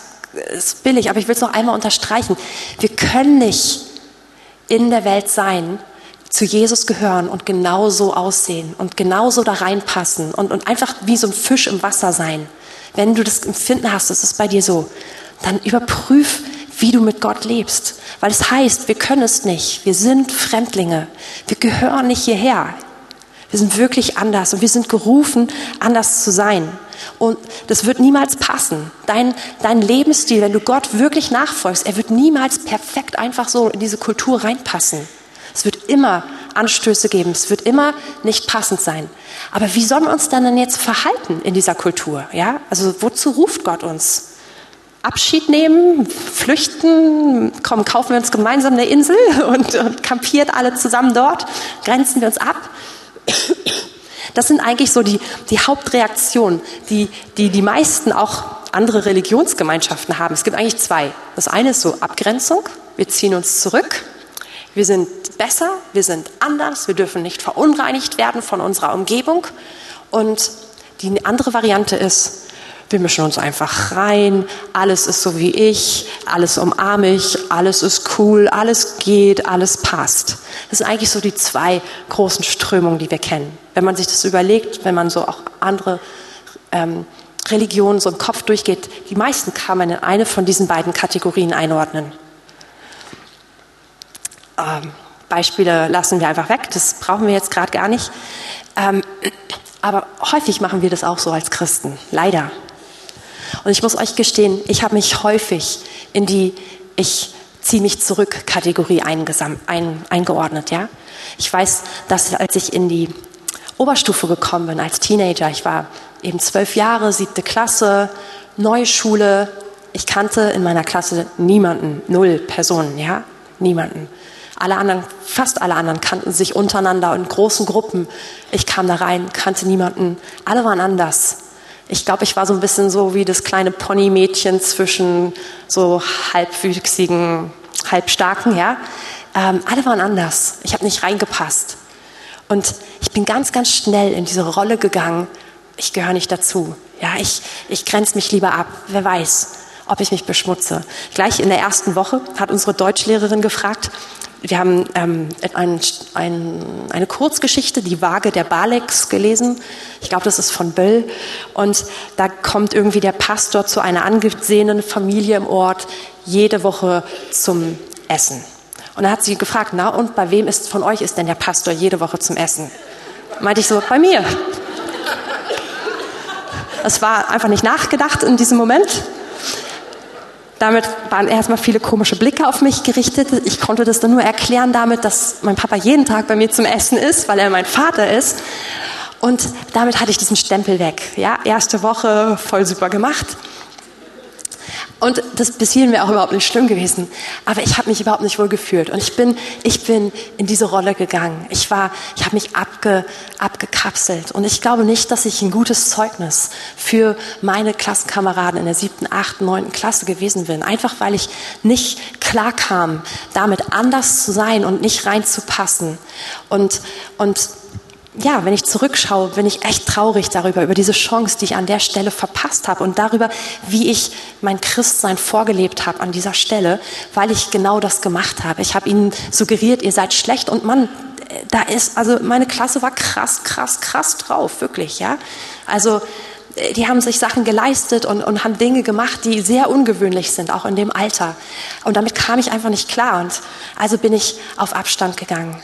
es ist billig, aber ich will es noch einmal unterstreichen. Wir können nicht in der Welt sein, zu Jesus gehören und genauso aussehen und genauso da reinpassen und, und einfach wie so ein Fisch im Wasser sein. Wenn du das Empfinden hast, das ist bei dir so, dann überprüf, wie du mit Gott lebst. Weil es heißt, wir können es nicht. Wir sind Fremdlinge. Wir gehören nicht hierher. Wir sind wirklich anders und wir sind gerufen, anders zu sein. Und das wird niemals passen. Dein, dein Lebensstil, wenn du Gott wirklich nachfolgst, er wird niemals perfekt einfach so in diese Kultur reinpassen. Es wird immer Anstöße geben, es wird immer nicht passend sein. Aber wie sollen wir uns dann, dann jetzt verhalten in dieser Kultur? Ja? Also wozu ruft Gott uns? Abschied nehmen, flüchten, komm, kaufen wir uns gemeinsam eine Insel [LAUGHS] und, und kampiert alle zusammen dort, grenzen wir uns ab. Das sind eigentlich so die, die Hauptreaktionen, die, die die meisten auch andere Religionsgemeinschaften haben. Es gibt eigentlich zwei. Das eine ist so Abgrenzung, wir ziehen uns zurück wir sind besser, wir sind anders, wir dürfen nicht verunreinigt werden von unserer Umgebung. Und die andere Variante ist, wir mischen uns einfach rein, alles ist so wie ich, alles umarme ich, alles ist cool, alles geht, alles passt. Das sind eigentlich so die zwei großen Strömungen, die wir kennen. Wenn man sich das überlegt, wenn man so auch andere ähm, Religionen so im Kopf durchgeht, die meisten kann man in eine von diesen beiden Kategorien einordnen. Ähm, Beispiele lassen wir einfach weg, das brauchen wir jetzt gerade gar nicht. Ähm, aber häufig machen wir das auch so als Christen, leider. Und ich muss euch gestehen, ich habe mich häufig in die Ich ziehe mich zurück Kategorie ein, eingeordnet. Ja? Ich weiß, dass als ich in die Oberstufe gekommen bin als Teenager, ich war eben zwölf Jahre, siebte Klasse, neue Schule, ich kannte in meiner Klasse niemanden, null Personen, ja, niemanden. Alle anderen, fast alle anderen kannten sich untereinander in großen Gruppen. Ich kam da rein, kannte niemanden. Alle waren anders. Ich glaube, ich war so ein bisschen so wie das kleine Ponymädchen zwischen so halbwüchsigen, halbstarken, ja. Ähm, alle waren anders. Ich habe nicht reingepasst. Und ich bin ganz, ganz schnell in diese Rolle gegangen. Ich gehöre nicht dazu. Ja, ich, ich grenze mich lieber ab. Wer weiß, ob ich mich beschmutze. Gleich in der ersten Woche hat unsere Deutschlehrerin gefragt, wir haben ähm, ein, ein, eine Kurzgeschichte, die Waage der Balex, gelesen. Ich glaube, das ist von Böll. Und da kommt irgendwie der Pastor zu einer angesehenen Familie im Ort jede Woche zum Essen. Und da hat sie gefragt, na und bei wem ist von euch ist denn der Pastor jede Woche zum Essen? Meinte ich so, bei mir. Es war einfach nicht nachgedacht in diesem Moment. Damit waren erstmal viele komische Blicke auf mich gerichtet. Ich konnte das dann nur erklären damit, dass mein Papa jeden Tag bei mir zum Essen ist, weil er mein Vater ist. Und damit hatte ich diesen Stempel weg. Ja, erste Woche voll super gemacht. Und das bis hierhin wäre auch überhaupt nicht schlimm gewesen. Aber ich habe mich überhaupt nicht wohl gefühlt. Und ich bin, ich bin in diese Rolle gegangen. Ich war, ich habe mich abge, abgekapselt. Und ich glaube nicht, dass ich ein gutes Zeugnis für meine Klassenkameraden in der siebten, achten, neunten Klasse gewesen bin. Einfach weil ich nicht klar kam, damit anders zu sein und nicht reinzupassen. Und, und ja, wenn ich zurückschaue, bin ich echt traurig darüber, über diese Chance, die ich an der Stelle verpasst habe und darüber, wie ich mein Christsein vorgelebt habe an dieser Stelle, weil ich genau das gemacht habe. Ich habe ihnen suggeriert, ihr seid schlecht und Mann, da ist, also meine Klasse war krass, krass, krass drauf, wirklich, ja. Also, die haben sich Sachen geleistet und, und haben Dinge gemacht, die sehr ungewöhnlich sind, auch in dem Alter. Und damit kam ich einfach nicht klar und also bin ich auf Abstand gegangen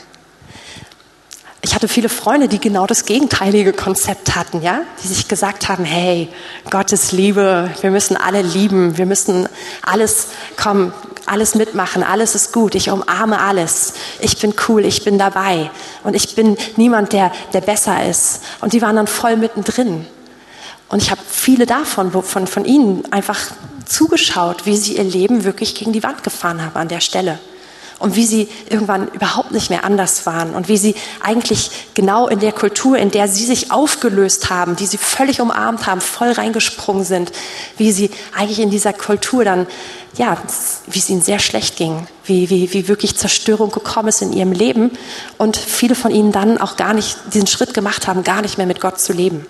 ich hatte viele Freunde, die genau das gegenteilige Konzept hatten, ja, die sich gesagt haben, hey, Gottes Liebe, wir müssen alle lieben, wir müssen alles, komm, alles mitmachen, alles ist gut, ich umarme alles, ich bin cool, ich bin dabei und ich bin niemand, der, der besser ist. Und die waren dann voll mittendrin. Und ich habe viele davon, von, von ihnen einfach zugeschaut, wie sie ihr Leben wirklich gegen die Wand gefahren haben an der Stelle und wie sie irgendwann überhaupt nicht mehr anders waren und wie sie eigentlich genau in der Kultur, in der sie sich aufgelöst haben, die sie völlig umarmt haben, voll reingesprungen sind, wie sie eigentlich in dieser Kultur dann, ja, wie es ihnen sehr schlecht ging, wie, wie, wie wirklich Zerstörung gekommen ist in ihrem Leben und viele von ihnen dann auch gar nicht diesen Schritt gemacht haben, gar nicht mehr mit Gott zu leben.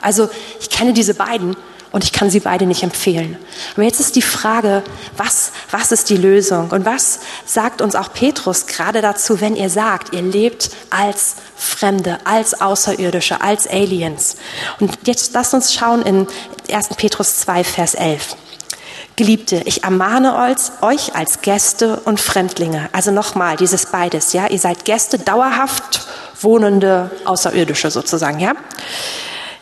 Also ich kenne diese beiden und ich kann sie beide nicht empfehlen. Aber jetzt ist die Frage, was, was ist die Lösung? Und was sagt uns auch Petrus gerade dazu, wenn ihr sagt, ihr lebt als Fremde, als Außerirdische, als Aliens? Und jetzt lasst uns schauen in 1. Petrus 2, Vers 11. Geliebte, ich ermahne euch als Gäste und Fremdlinge. Also nochmal, dieses beides, ja. Ihr seid Gäste, dauerhaft wohnende Außerirdische sozusagen, ja.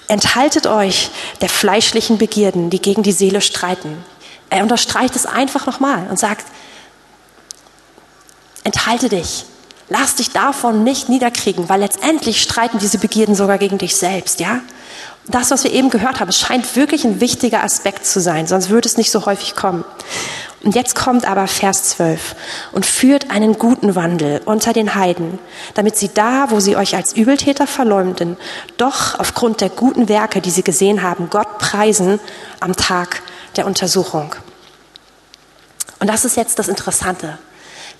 Enthaltet euch der fleischlichen Begierden, die gegen die Seele streiten. Er unterstreicht es einfach nochmal und sagt, enthalte dich. Lass dich davon nicht niederkriegen, weil letztendlich streiten diese Begierden sogar gegen dich selbst, ja? Das, was wir eben gehört haben, scheint wirklich ein wichtiger Aspekt zu sein, sonst würde es nicht so häufig kommen. Und jetzt kommt aber Vers 12 und führt einen guten Wandel unter den Heiden, damit sie da, wo sie euch als Übeltäter verleumden, doch aufgrund der guten Werke, die sie gesehen haben, Gott preisen am Tag der Untersuchung. Und das ist jetzt das Interessante.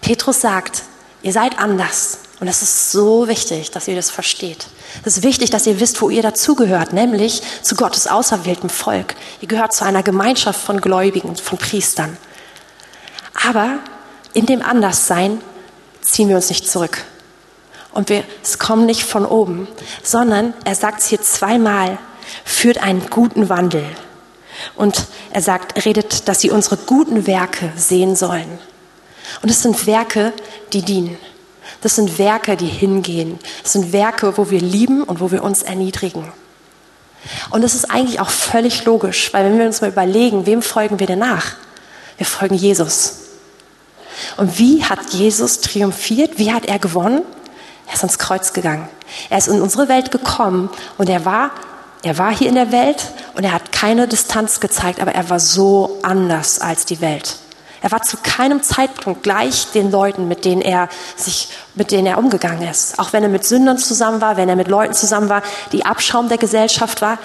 Petrus sagt, ihr seid anders, Und es ist so wichtig, dass ihr das versteht. Es ist wichtig, dass ihr wisst, wo ihr dazugehört, nämlich zu Gottes auserwähltem Volk. Ihr gehört zu einer Gemeinschaft von Gläubigen, von Priestern. Aber in dem Anderssein ziehen wir uns nicht zurück. Und wir, es kommt nicht von oben, sondern er sagt es hier zweimal, führt einen guten Wandel. Und er sagt, redet, dass sie unsere guten Werke sehen sollen. Und es sind Werke, die dienen. Das sind Werke, die hingehen. Das sind Werke, wo wir lieben und wo wir uns erniedrigen. Und das ist eigentlich auch völlig logisch, weil wenn wir uns mal überlegen, wem folgen wir denn nach? Wir folgen Jesus. Und wie hat Jesus triumphiert? Wie hat er gewonnen? Er ist ans Kreuz gegangen. Er ist in unsere Welt gekommen und er war, er war hier in der Welt und er hat keine Distanz gezeigt, aber er war so anders als die Welt. Er war zu keinem Zeitpunkt gleich den Leuten, mit denen er sich, mit denen er umgegangen ist. Auch wenn er mit Sündern zusammen war, wenn er mit Leuten zusammen war, die Abschaum der Gesellschaft war.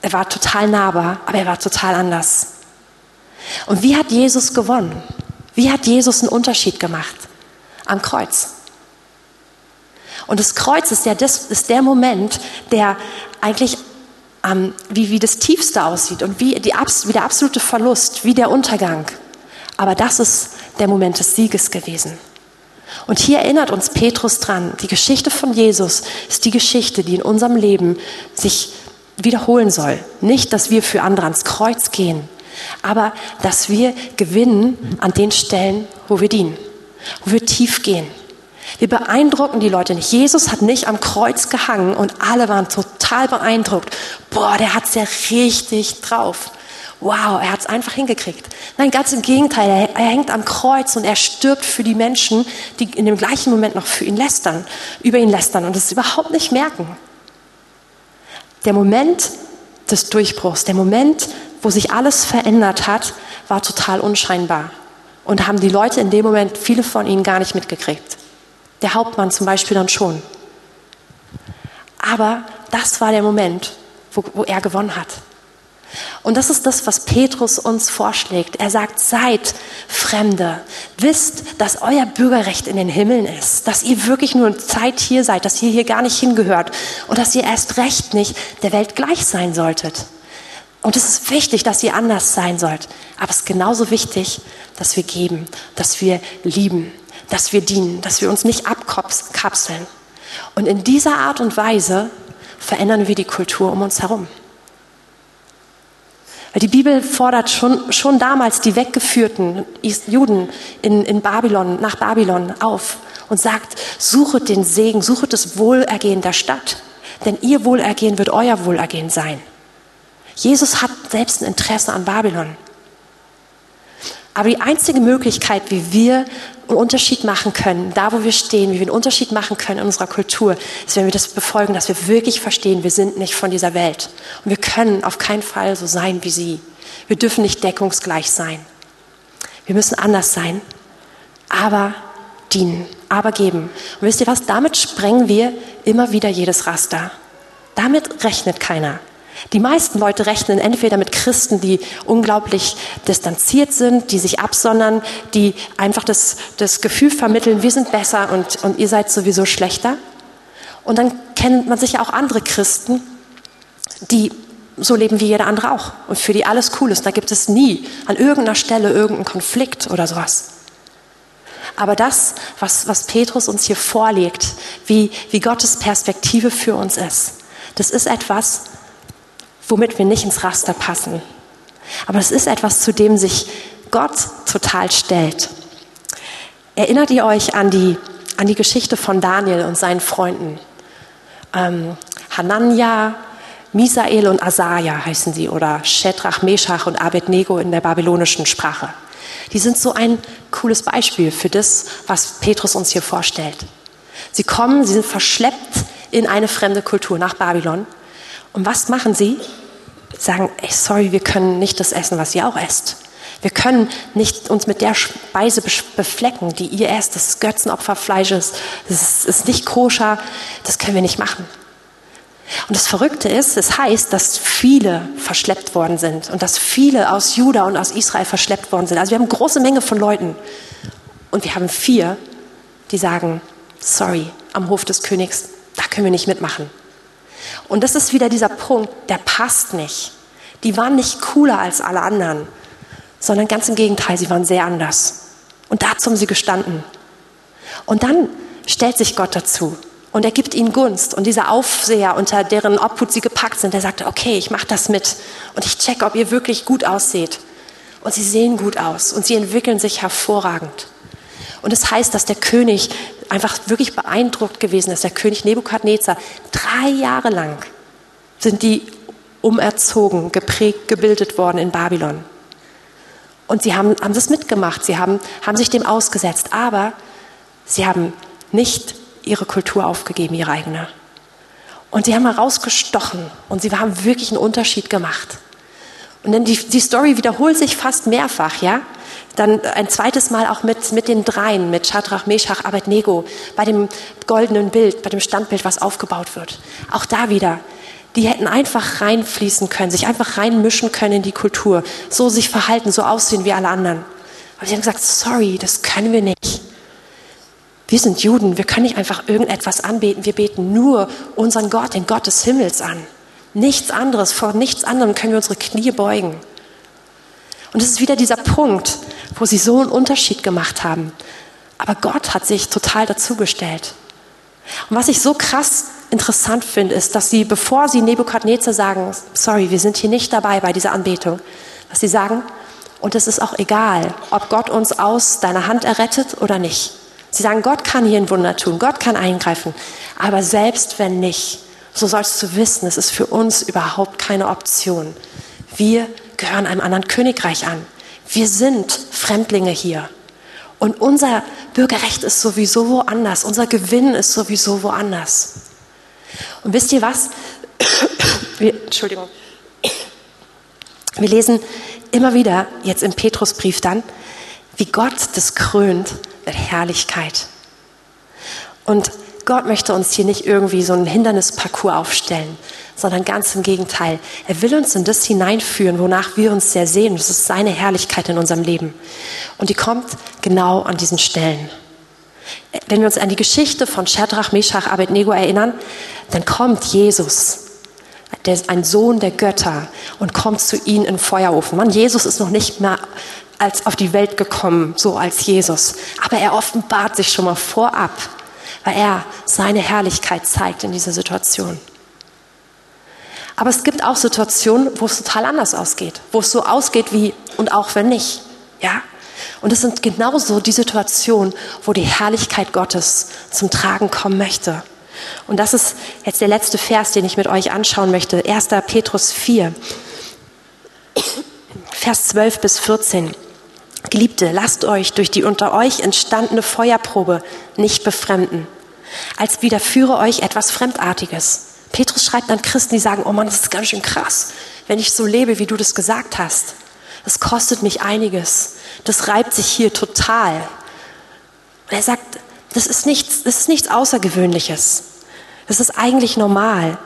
Er war total nahbar, aber er war total anders. Und wie hat Jesus gewonnen? Wie hat Jesus einen Unterschied gemacht? Am Kreuz. Und das Kreuz ist, ja das, ist der Moment, der eigentlich ähm, wie, wie das Tiefste aussieht und wie, die, wie der absolute Verlust, wie der Untergang. Aber das ist der Moment des Sieges gewesen. Und hier erinnert uns Petrus dran, die Geschichte von Jesus ist die Geschichte, die in unserem Leben sich wiederholen soll. Nicht, dass wir für andere ans Kreuz gehen, aber dass wir gewinnen an den Stellen, wo wir dienen, wo wir tief gehen. Wir beeindrucken die Leute nicht. Jesus hat nicht am Kreuz gehangen und alle waren total beeindruckt. Boah, der hat's ja richtig drauf wow, er hat es einfach hingekriegt. Nein, ganz im Gegenteil, er, er, hängt am Kreuz und er stirbt für die Menschen, die in dem gleichen Moment noch für ihn lästern, über ihn lästern und es überhaupt nicht merken. Der Moment des Durchbruchs, der Moment, wo sich alles verändert hat, war total unscheinbar und haben die Leute in dem Moment, viele von ihnen gar nicht mitgekriegt. Der Hauptmann zum Beispiel dann schon. Aber das war der Moment, wo, wo er gewonnen hat. Und das ist das, was Petrus uns vorschlägt. Er sagt, seid Fremde. Wisst, dass euer Bürgerrecht in den Himmeln ist. Dass ihr wirklich nur Zeit hier seid, dass ihr hier gar nicht hingehört. Und dass ihr erst recht nicht der Welt gleich sein solltet. Und es ist wichtig, dass ihr anders sein sollt. Aber es ist genauso wichtig, dass wir geben, dass wir lieben, dass wir dienen, dass wir uns nicht abkapseln. Und in dieser Art und Weise verändern wir die Kultur um uns herum. Weil die Bibel fordert schon, schon damals die weggeführten Juden in, in Babylon, nach Babylon auf und sagt, suchet den Segen, suchet das Wohlergehen der Stadt, denn ihr Wohlergehen wird euer Wohlergehen sein. Jesus hat selbst ein Interesse an Babylon. Aber die einzige Möglichkeit, wie wir einen Unterschied machen können, da wo wir stehen, wie wir einen Unterschied machen können in unserer Kultur, ist, wenn wir das befolgen, dass wir wirklich verstehen, wir sind nicht von dieser Welt. Und wir können auf keinen Fall so sein wie sie. Wir dürfen nicht deckungsgleich sein. Wir müssen anders sein, aber dienen, aber geben. Und wisst ihr was? Damit sprengen wir immer wieder jedes Raster. Damit rechnet keiner. Die meisten Leute rechnen entweder mit Christen, die unglaublich distanziert sind, die sich absondern, die einfach das, das Gefühl vermitteln, wir sind besser und, und ihr seid sowieso schlechter. Und dann kennt man sicher auch andere Christen, die so leben wie jeder andere auch und für die alles cool ist. Da gibt es nie an irgendeiner Stelle irgendeinen Konflikt oder sowas. Aber das, was, was Petrus uns hier vorlegt, wie, wie Gottes Perspektive für uns ist, das ist etwas, womit wir nicht ins Raster passen. Aber es ist etwas, zu dem sich Gott total stellt. Erinnert ihr euch an die, an die Geschichte von Daniel und seinen Freunden? Ähm, Hanania, Misael und Asaja heißen sie, oder Shedrach, Meshach und Abednego in der babylonischen Sprache. Die sind so ein cooles Beispiel für das, was Petrus uns hier vorstellt. Sie kommen, sie sind verschleppt in eine fremde Kultur nach Babylon und was machen sie? Sagen, ey, sorry, wir können nicht das essen, was ihr auch esst. Wir können nicht uns mit der Speise beflecken, die ihr esst. Das ist Götzenopferfleisch, das ist, ist nicht koscher, das können wir nicht machen. Und das Verrückte ist, es heißt, dass viele verschleppt worden sind und dass viele aus Juda und aus Israel verschleppt worden sind. Also wir haben eine große Menge von Leuten und wir haben vier, die sagen, sorry, am Hof des Königs, da können wir nicht mitmachen. Und das ist wieder dieser Punkt, der passt nicht. Die waren nicht cooler als alle anderen, sondern ganz im Gegenteil, sie waren sehr anders. Und dazu haben sie gestanden. Und dann stellt sich Gott dazu und er gibt ihnen Gunst. Und dieser Aufseher, unter deren Obhut sie gepackt sind, der sagte, okay, ich mache das mit und ich check, ob ihr wirklich gut ausseht. Und sie sehen gut aus und sie entwickeln sich hervorragend. Und es das heißt, dass der König einfach wirklich beeindruckt gewesen ist, der König Nebukadnezar. Drei Jahre lang sind die umerzogen, geprägt, gebildet worden in Babylon. Und sie haben, haben das mitgemacht, sie haben, haben sich dem ausgesetzt, aber sie haben nicht ihre Kultur aufgegeben, ihre eigene. Und sie haben herausgestochen und sie haben wirklich einen Unterschied gemacht. Und dann die, die Story wiederholt sich fast mehrfach, ja? Dann ein zweites Mal auch mit, mit den dreien, mit Shadrach, Meshach, Abednego, bei dem goldenen Bild, bei dem Standbild, was aufgebaut wird. Auch da wieder. Die hätten einfach reinfließen können, sich einfach reinmischen können in die Kultur, so sich verhalten, so aussehen wie alle anderen. Aber sie haben gesagt, sorry, das können wir nicht. Wir sind Juden, wir können nicht einfach irgendetwas anbeten, wir beten nur unseren Gott, den Gott des Himmels an. Nichts anderes, vor nichts anderem können wir unsere Knie beugen. Und es ist wieder dieser Punkt, wo sie so einen Unterschied gemacht haben. Aber Gott hat sich total dazugestellt. Und was ich so krass interessant finde, ist, dass sie, bevor sie Nebukadnezar sagen, sorry, wir sind hier nicht dabei bei dieser Anbetung, dass sie sagen, und es ist auch egal, ob Gott uns aus deiner Hand errettet oder nicht. Sie sagen, Gott kann hier ein Wunder tun, Gott kann eingreifen. Aber selbst wenn nicht, so sollst du wissen, es ist für uns überhaupt keine Option. Wir gehören einem anderen Königreich an. Wir sind Fremdlinge hier. Und unser Bürgerrecht ist sowieso woanders. Unser Gewinn ist sowieso woanders. Und wisst ihr was? [COUGHS] Wir, Entschuldigung. Wir lesen immer wieder, jetzt im Petrusbrief dann, wie Gott das krönt, mit Herrlichkeit. Und Gott möchte uns hier nicht irgendwie so einen Hindernisparcours aufstellen, sondern ganz im Gegenteil. Er will uns in das hineinführen, wonach wir uns sehr sehen. Das ist seine Herrlichkeit in unserem Leben. Und die kommt genau an diesen Stellen. Wenn wir uns an die Geschichte von Shadrach, Meshach, Abednego erinnern, dann kommt Jesus, der ist ein Sohn der Götter und kommt zu ihnen in Feuerofen. Mann, Jesus ist noch nicht mehr als auf die Welt gekommen, so als Jesus. Aber er offenbart sich schon mal vorab, weil er seine Herrlichkeit zeigt in dieser Situation. Aber es gibt auch Situationen, wo es total anders ausgeht, wo es so ausgeht wie und auch wenn nicht, ja. Und es sind genauso die Situationen, wo die Herrlichkeit Gottes zum Tragen kommen möchte. Und das ist jetzt der letzte Vers, den ich mit euch anschauen möchte. 1. Petrus 4, Vers 12 bis 14. Geliebte, lasst euch durch die unter euch entstandene Feuerprobe nicht befremden, als widerführe euch etwas Fremdartiges. Petrus schreibt an Christen, die sagen, oh Mann, das ist ganz schön krass, wenn ich so lebe, wie du das gesagt hast. Das kostet mich einiges. Das reibt sich hier total. Und er sagt, das ist nichts, das ist nichts Außergewöhnliches. Das ist eigentlich normal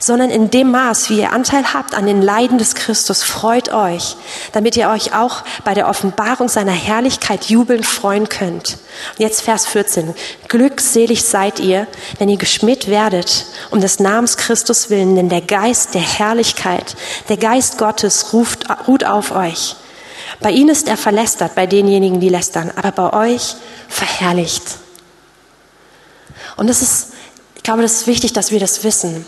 sondern in dem Maß, wie ihr Anteil habt an den Leiden des Christus, freut euch, damit ihr euch auch bei der Offenbarung seiner Herrlichkeit jubelnd freuen könnt. Und jetzt Vers 14. Glückselig seid ihr, wenn ihr geschmidt werdet, um des Namens Christus willen, denn der Geist der Herrlichkeit, der Geist Gottes ruft, ruht auf euch. Bei ihnen ist er verlästert, bei denjenigen, die lästern, aber bei euch verherrlicht. Und das ist, ich glaube, das ist wichtig, dass wir das wissen.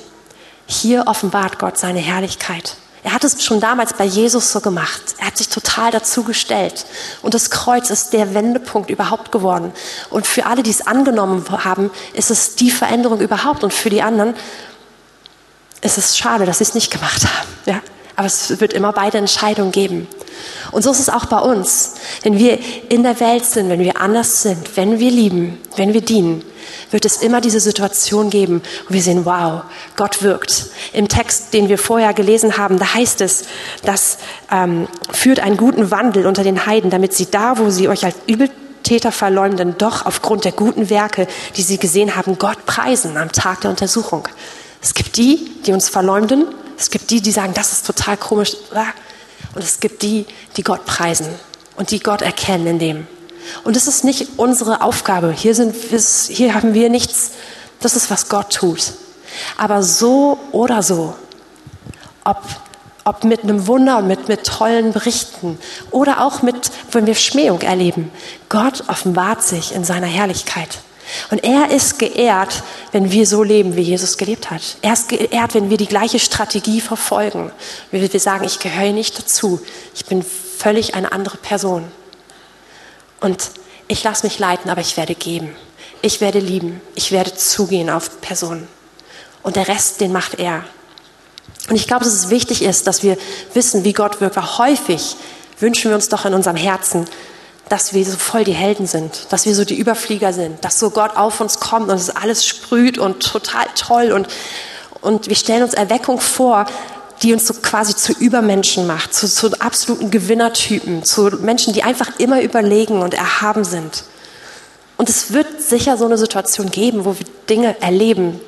Hier offenbart Gott seine Herrlichkeit. Er hat es schon damals bei Jesus so gemacht. Er hat sich total dazu gestellt. Und das Kreuz ist der Wendepunkt überhaupt geworden. Und für alle, die es angenommen haben, ist es die Veränderung überhaupt. Und für die anderen ist es schade, dass sie es nicht gemacht haben. Ja? Aber es wird immer beide Entscheidungen geben. Und so ist es auch bei uns. Wenn wir in der Welt sind, wenn wir anders sind, wenn wir lieben, wenn wir dienen, wird es immer diese Situation geben, wo wir sehen, wow, Gott wirkt. Im Text, den wir vorher gelesen haben, da heißt es, das ähm, führt einen guten Wandel unter den Heiden, damit sie da, wo sie euch als Übeltäter verleumden, doch aufgrund der guten Werke, die sie gesehen haben, Gott preisen am Tag der Untersuchung. Es gibt die, die uns verleumden. Es gibt die, die sagen, das ist total komisch. Und es gibt die, die Gott preisen und die Gott erkennen in dem. Und es ist nicht unsere Aufgabe. Hier, sind, hier haben wir nichts. Das ist, was Gott tut. Aber so oder so, ob, ob mit einem Wunder und mit, mit tollen Berichten oder auch mit, wenn wir Schmähung erleben, Gott offenbart sich in seiner Herrlichkeit. Und er ist geehrt, wenn wir so leben, wie Jesus gelebt hat. Er ist geehrt, wenn wir die gleiche Strategie verfolgen. Wenn wir sagen, ich gehöre nicht dazu. Ich bin völlig eine andere Person. Und ich lasse mich leiten, aber ich werde geben. Ich werde lieben. Ich werde zugehen auf Personen. Und der Rest, den macht er. Und ich glaube, dass es wichtig ist, dass wir wissen, wie Gott wirkt. Weil häufig wünschen wir uns doch in unserem Herzen, dass wir so voll die Helden sind, dass wir so die Überflieger sind, dass so Gott auf uns kommt und es alles sprüht und total toll und, und wir stellen uns Erweckung vor, die uns so quasi zu Übermenschen macht, zu, zu absoluten Gewinnertypen, zu Menschen, die einfach immer überlegen und erhaben sind. Und es wird sicher so eine Situation geben, wo wir Dinge erleben.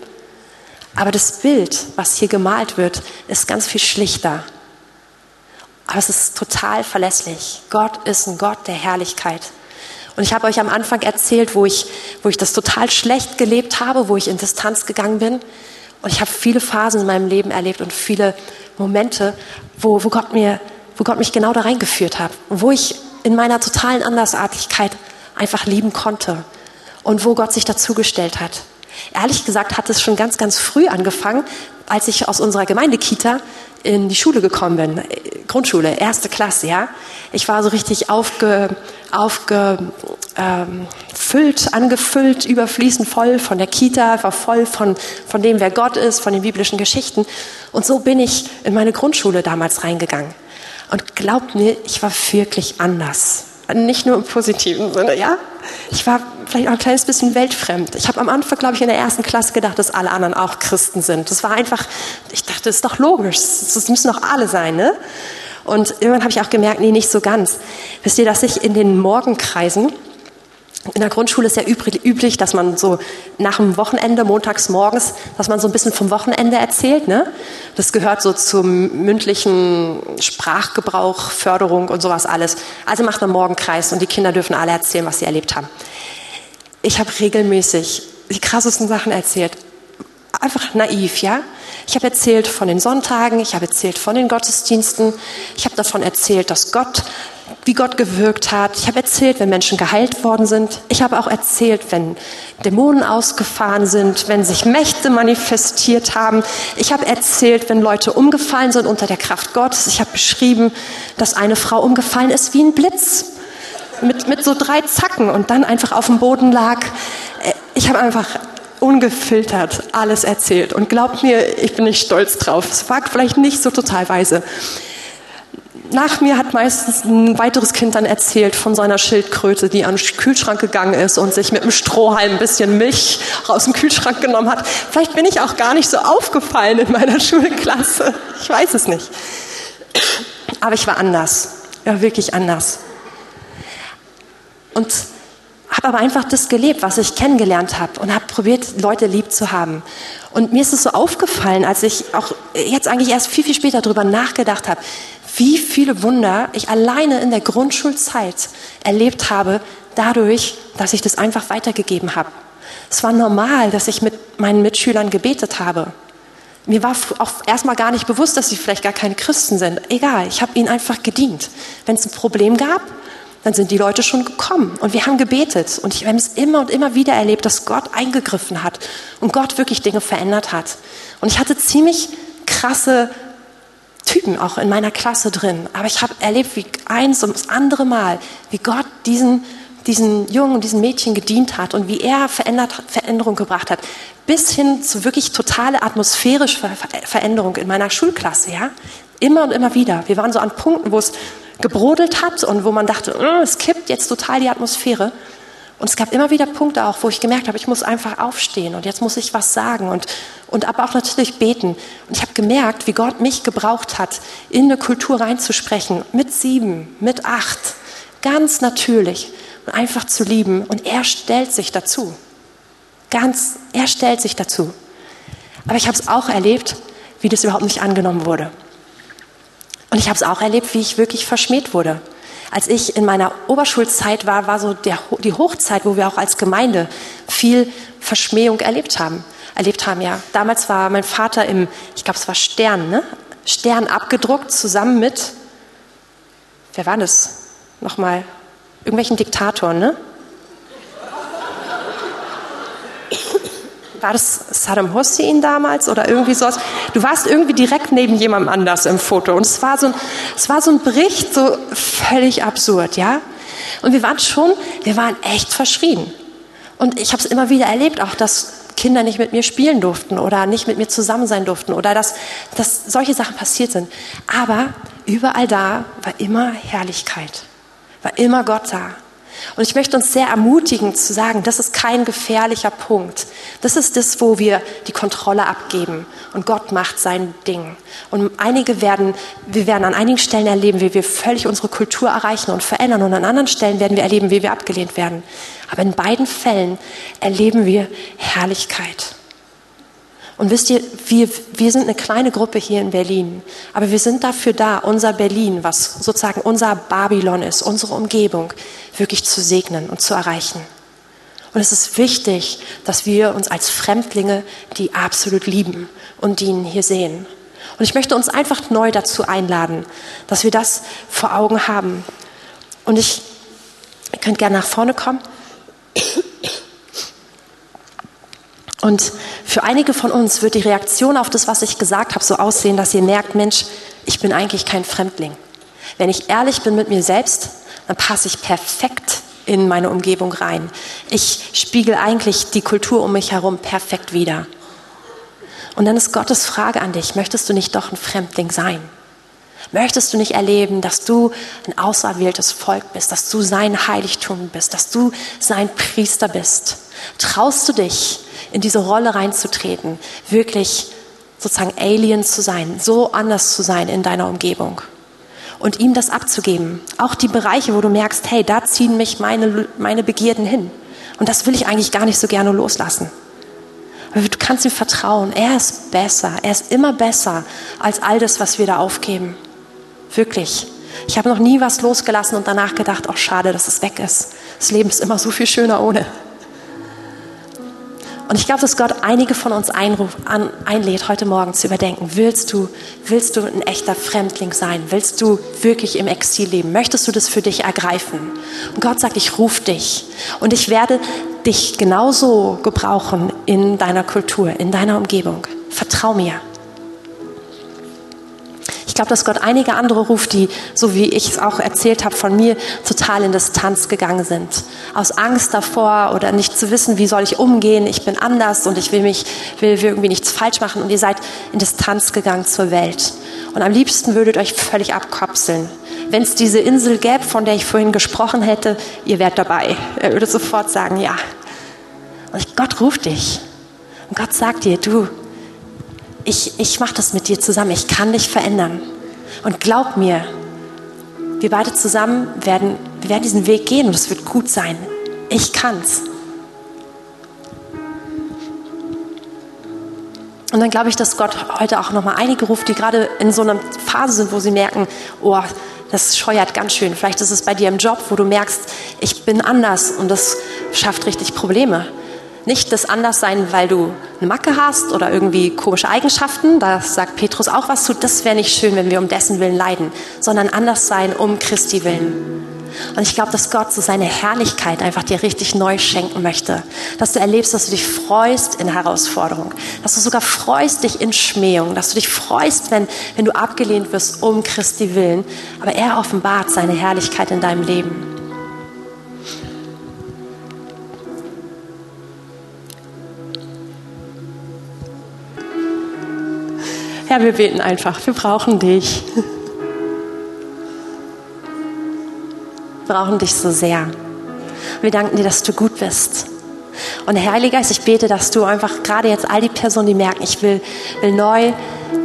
Aber das Bild, was hier gemalt wird, ist ganz viel schlichter. Aber es ist total verlässlich. Gott ist ein Gott der Herrlichkeit. Und ich habe euch am Anfang erzählt, wo ich, wo ich das total schlecht gelebt habe, wo ich in Distanz gegangen bin. Und ich habe viele Phasen in meinem Leben erlebt und viele Momente, wo, wo, Gott, mir, wo Gott mich genau da reingeführt hat. Wo ich in meiner totalen Andersartigkeit einfach lieben konnte. Und wo Gott sich dazugestellt hat. Ehrlich gesagt hat es schon ganz, ganz früh angefangen, als ich aus unserer Gemeindekita in die Schule gekommen bin, Grundschule, erste Klasse, ja. Ich war so richtig aufge, aufgefüllt, ähm, angefüllt, überfließend voll von der Kita, war voll von, von dem, wer Gott ist, von den biblischen Geschichten. Und so bin ich in meine Grundschule damals reingegangen. Und glaubt mir, ich war wirklich anders. Nicht nur im positiven Sinne, ja. Ich war vielleicht auch ein kleines bisschen weltfremd. Ich habe am Anfang, glaube ich, in der ersten Klasse gedacht, dass alle anderen auch Christen sind. Das war einfach, ich dachte, das ist doch logisch. Das müssen doch alle sein, ne? Und irgendwann habe ich auch gemerkt, nee, nicht so ganz. Wisst ihr, dass ich in den Morgenkreisen in der Grundschule ist ja üblich, dass man so nach dem Wochenende, montags morgens, dass man so ein bisschen vom Wochenende erzählt. Ne? Das gehört so zum mündlichen Sprachgebrauch, Förderung und sowas alles. Also macht man Morgenkreis und die Kinder dürfen alle erzählen, was sie erlebt haben. Ich habe regelmäßig die krassesten Sachen erzählt. Einfach naiv, ja? Ich habe erzählt von den Sonntagen, ich habe erzählt von den Gottesdiensten, ich habe davon erzählt, dass Gott wie Gott gewirkt hat. Ich habe erzählt, wenn Menschen geheilt worden sind. Ich habe auch erzählt, wenn Dämonen ausgefahren sind, wenn sich Mächte manifestiert haben. Ich habe erzählt, wenn Leute umgefallen sind unter der Kraft Gottes. Ich habe beschrieben, dass eine Frau umgefallen ist wie ein Blitz mit, mit so drei Zacken und dann einfach auf dem Boden lag. Ich habe einfach ungefiltert alles erzählt. Und glaubt mir, ich bin nicht stolz drauf. Es war vielleicht nicht so total weise nach mir hat meistens ein weiteres Kind dann erzählt von seiner Schildkröte, die an den Kühlschrank gegangen ist und sich mit einem Strohhalm ein bisschen Milch aus dem Kühlschrank genommen hat. Vielleicht bin ich auch gar nicht so aufgefallen in meiner [LAUGHS] Schulklasse. Ich weiß es nicht. Aber ich war anders. Ja, wirklich anders. Und habe aber einfach das gelebt, was ich kennengelernt habe und habe probiert, Leute lieb zu haben. Und mir ist es so aufgefallen, als ich auch jetzt eigentlich erst viel, viel später darüber nachgedacht habe, wie viele Wunder ich alleine in der Grundschulzeit erlebt habe, dadurch, dass ich das einfach weitergegeben habe. Es war normal, dass ich mit meinen Mitschülern gebetet habe. Mir war auch erstmal gar nicht bewusst, dass sie vielleicht gar keine Christen sind. Egal, ich habe ihnen einfach gedient. Wenn es ein Problem gab, dann sind die Leute schon gekommen und wir haben gebetet. Und ich habe es immer und immer wieder erlebt, dass Gott eingegriffen hat und Gott wirklich Dinge verändert hat. Und ich hatte ziemlich krasse Typen auch in meiner Klasse drin. Aber ich habe erlebt, wie eins das andere Mal, wie Gott diesen, diesen Jungen und diesen Mädchen gedient hat und wie er verändert, Veränderung gebracht hat. Bis hin zu wirklich totale atmosphärische Veränderung in meiner Schulklasse, ja. Immer und immer wieder. Wir waren so an Punkten, wo es gebrodelt hat und wo man dachte, oh, es kippt jetzt total die Atmosphäre. Und es gab immer wieder Punkte auch, wo ich gemerkt habe, ich muss einfach aufstehen und jetzt muss ich was sagen und, und aber auch natürlich beten. Und ich habe gemerkt, wie Gott mich gebraucht hat, in eine Kultur reinzusprechen, mit sieben, mit acht, ganz natürlich und einfach zu lieben. Und er stellt sich dazu. Ganz, er stellt sich dazu. Aber ich habe es auch erlebt, wie das überhaupt nicht angenommen wurde. Und ich habe es auch erlebt, wie ich wirklich verschmäht wurde. Als ich in meiner Oberschulzeit war, war so der, die Hochzeit, wo wir auch als Gemeinde viel Verschmähung erlebt haben. Erlebt haben, ja. Damals war mein Vater im, ich glaube, es war Stern, ne? Stern abgedruckt, zusammen mit, wer war das? Nochmal, irgendwelchen Diktatoren, ne? War das Saddam Hussein damals oder irgendwie sowas? Du warst irgendwie direkt neben jemandem anders im Foto. Und es war so ein, es war so ein Bericht, so völlig absurd, ja? Und wir waren schon, wir waren echt verschrien. Und ich habe es immer wieder erlebt, auch dass Kinder nicht mit mir spielen durften oder nicht mit mir zusammen sein durften oder dass, dass solche Sachen passiert sind. Aber überall da war immer Herrlichkeit, war immer Gott da. Und ich möchte uns sehr ermutigen zu sagen, das ist kein gefährlicher Punkt. Das ist das, wo wir die Kontrolle abgeben und Gott macht sein Ding. Und einige werden, wir werden an einigen Stellen erleben, wie wir völlig unsere Kultur erreichen und verändern und an anderen Stellen werden wir erleben, wie wir abgelehnt werden. Aber in beiden Fällen erleben wir Herrlichkeit. Und wisst ihr, wir, wir sind eine kleine Gruppe hier in Berlin, aber wir sind dafür da, unser Berlin, was sozusagen unser Babylon ist, unsere Umgebung, wirklich zu segnen und zu erreichen. Und es ist wichtig, dass wir uns als Fremdlinge, die absolut lieben und die ihn hier sehen. Und ich möchte uns einfach neu dazu einladen, dass wir das vor Augen haben. Und ich, ihr könnt gerne nach vorne kommen. Und für einige von uns wird die Reaktion auf das, was ich gesagt habe, so aussehen, dass ihr merkt, Mensch, ich bin eigentlich kein Fremdling. Wenn ich ehrlich bin mit mir selbst, dann passe ich perfekt in meine Umgebung rein. Ich spiegel eigentlich die Kultur um mich herum perfekt wider. Und dann ist Gottes Frage an dich, möchtest du nicht doch ein Fremdling sein? Möchtest du nicht erleben, dass du ein auserwähltes Volk bist, dass du sein Heiligtum bist, dass du sein Priester bist? Traust du dich, in diese Rolle reinzutreten, wirklich sozusagen Alien zu sein, so anders zu sein in deiner Umgebung? Und ihm das abzugeben. Auch die Bereiche, wo du merkst, hey, da ziehen mich meine, meine Begierden hin. Und das will ich eigentlich gar nicht so gerne loslassen. Aber du kannst ihm vertrauen. Er ist besser. Er ist immer besser als all das, was wir da aufgeben. Wirklich. Ich habe noch nie was losgelassen und danach gedacht, oh schade, dass es weg ist. Das Leben ist immer so viel schöner ohne. Und ich glaube, dass Gott einige von uns einruft, an, einlädt, heute Morgen zu überdenken. Willst du, willst du ein echter Fremdling sein? Willst du wirklich im Exil leben? Möchtest du das für dich ergreifen? Und Gott sagt, ich rufe dich. Und ich werde dich genauso gebrauchen in deiner Kultur, in deiner Umgebung. Vertrau mir. Ich glaube, dass Gott einige andere ruft, die, so wie ich es auch erzählt habe, von mir total in Distanz gegangen sind. Aus Angst davor oder nicht zu wissen, wie soll ich umgehen, ich bin anders und ich will mich, will irgendwie nichts falsch machen und ihr seid in Distanz gegangen zur Welt. Und am liebsten würdet euch völlig abkapseln. Wenn es diese Insel gäbe, von der ich vorhin gesprochen hätte, ihr wärt dabei. Er würde sofort sagen, ja. Und Gott ruft dich. Und Gott sagt dir, du, ich, ich mache das mit dir zusammen, ich kann dich verändern. Und glaub mir, wir beide zusammen werden, wir werden diesen Weg gehen und es wird gut sein. Ich kann's. Und dann glaube ich, dass Gott heute auch nochmal einige ruft, die gerade in so einer Phase sind, wo sie merken, oh, das scheuert ganz schön. Vielleicht ist es bei dir im Job, wo du merkst, ich bin anders und das schafft richtig Probleme. Nicht das Anderssein, weil du eine Macke hast oder irgendwie komische Eigenschaften, da sagt Petrus auch was zu, das wäre nicht schön, wenn wir um dessen Willen leiden, sondern Anderssein um Christi Willen. Und ich glaube, dass Gott so seine Herrlichkeit einfach dir richtig neu schenken möchte. Dass du erlebst, dass du dich freust in Herausforderung. Dass du sogar freust dich in Schmähung. Dass du dich freust, wenn, wenn du abgelehnt wirst um Christi Willen. Aber er offenbart seine Herrlichkeit in deinem Leben. Herr, wir beten einfach. Wir brauchen dich. Wir brauchen dich so sehr. Wir danken dir, dass du gut bist. Und Herr Heiliger Geist, ich bete, dass du einfach gerade jetzt all die Personen, die merken, ich will, will neu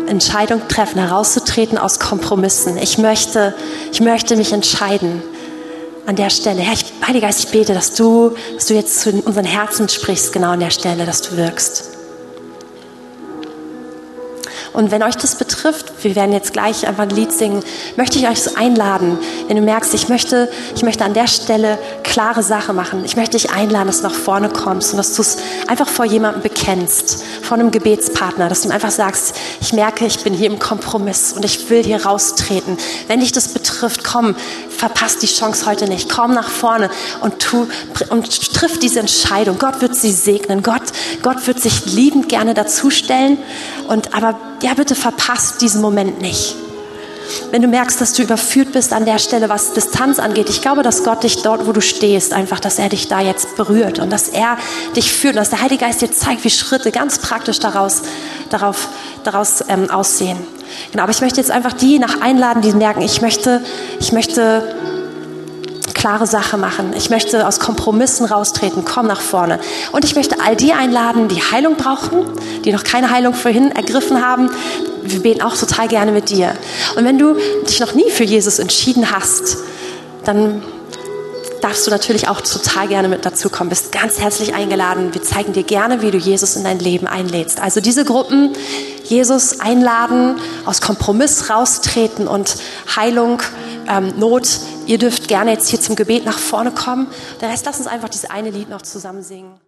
Entscheidungen treffen, herauszutreten aus Kompromissen. Ich möchte, ich möchte mich entscheiden an der Stelle. Herr, ich, Heiliger Geist, ich bete, dass du, dass du jetzt zu unseren Herzen sprichst, genau an der Stelle, dass du wirkst. Und wenn euch das betrifft, wir werden jetzt gleich einfach ein Lied singen, möchte ich euch einladen, wenn du merkst, ich möchte, ich möchte an der Stelle klare Sache machen. Ich möchte dich einladen, dass du nach vorne kommst und dass du es einfach vor jemandem bekennst, vor einem Gebetspartner, dass du einfach sagst, ich merke, ich bin hier im Kompromiss und ich will hier raustreten. Wenn dich das betrifft, komm, verpasst die Chance heute nicht. Komm nach vorne und, tu, und triff diese Entscheidung. Gott wird sie segnen. Gott, Gott wird sich liebend gerne dazustellen. Und, aber ja, bitte verpasst diesen Moment nicht. Wenn du merkst, dass du überführt bist an der Stelle, was Distanz angeht, ich glaube, dass Gott dich dort, wo du stehst, einfach, dass er dich da jetzt berührt und dass er dich führt und dass der Heilige Geist dir zeigt, wie Schritte ganz praktisch daraus, darauf, daraus ähm, aussehen. Genau, aber ich möchte jetzt einfach die nach einladen, die merken, ich möchte, ich möchte klare Sache machen. Ich möchte aus Kompromissen raustreten. Komm nach vorne. Und ich möchte all die einladen, die Heilung brauchen, die noch keine Heilung vorhin ergriffen haben. Wir beten auch total gerne mit dir. Und wenn du dich noch nie für Jesus entschieden hast, dann darfst du natürlich auch total gerne mit dazu kommen. Bist ganz herzlich eingeladen. Wir zeigen dir gerne, wie du Jesus in dein Leben einlädst. Also diese Gruppen, Jesus einladen, aus Kompromiss raustreten und Heilung, ähm, Not. Ihr dürft gerne jetzt hier zum Gebet nach vorne kommen. Der Rest, lass uns einfach dieses eine Lied noch zusammen singen.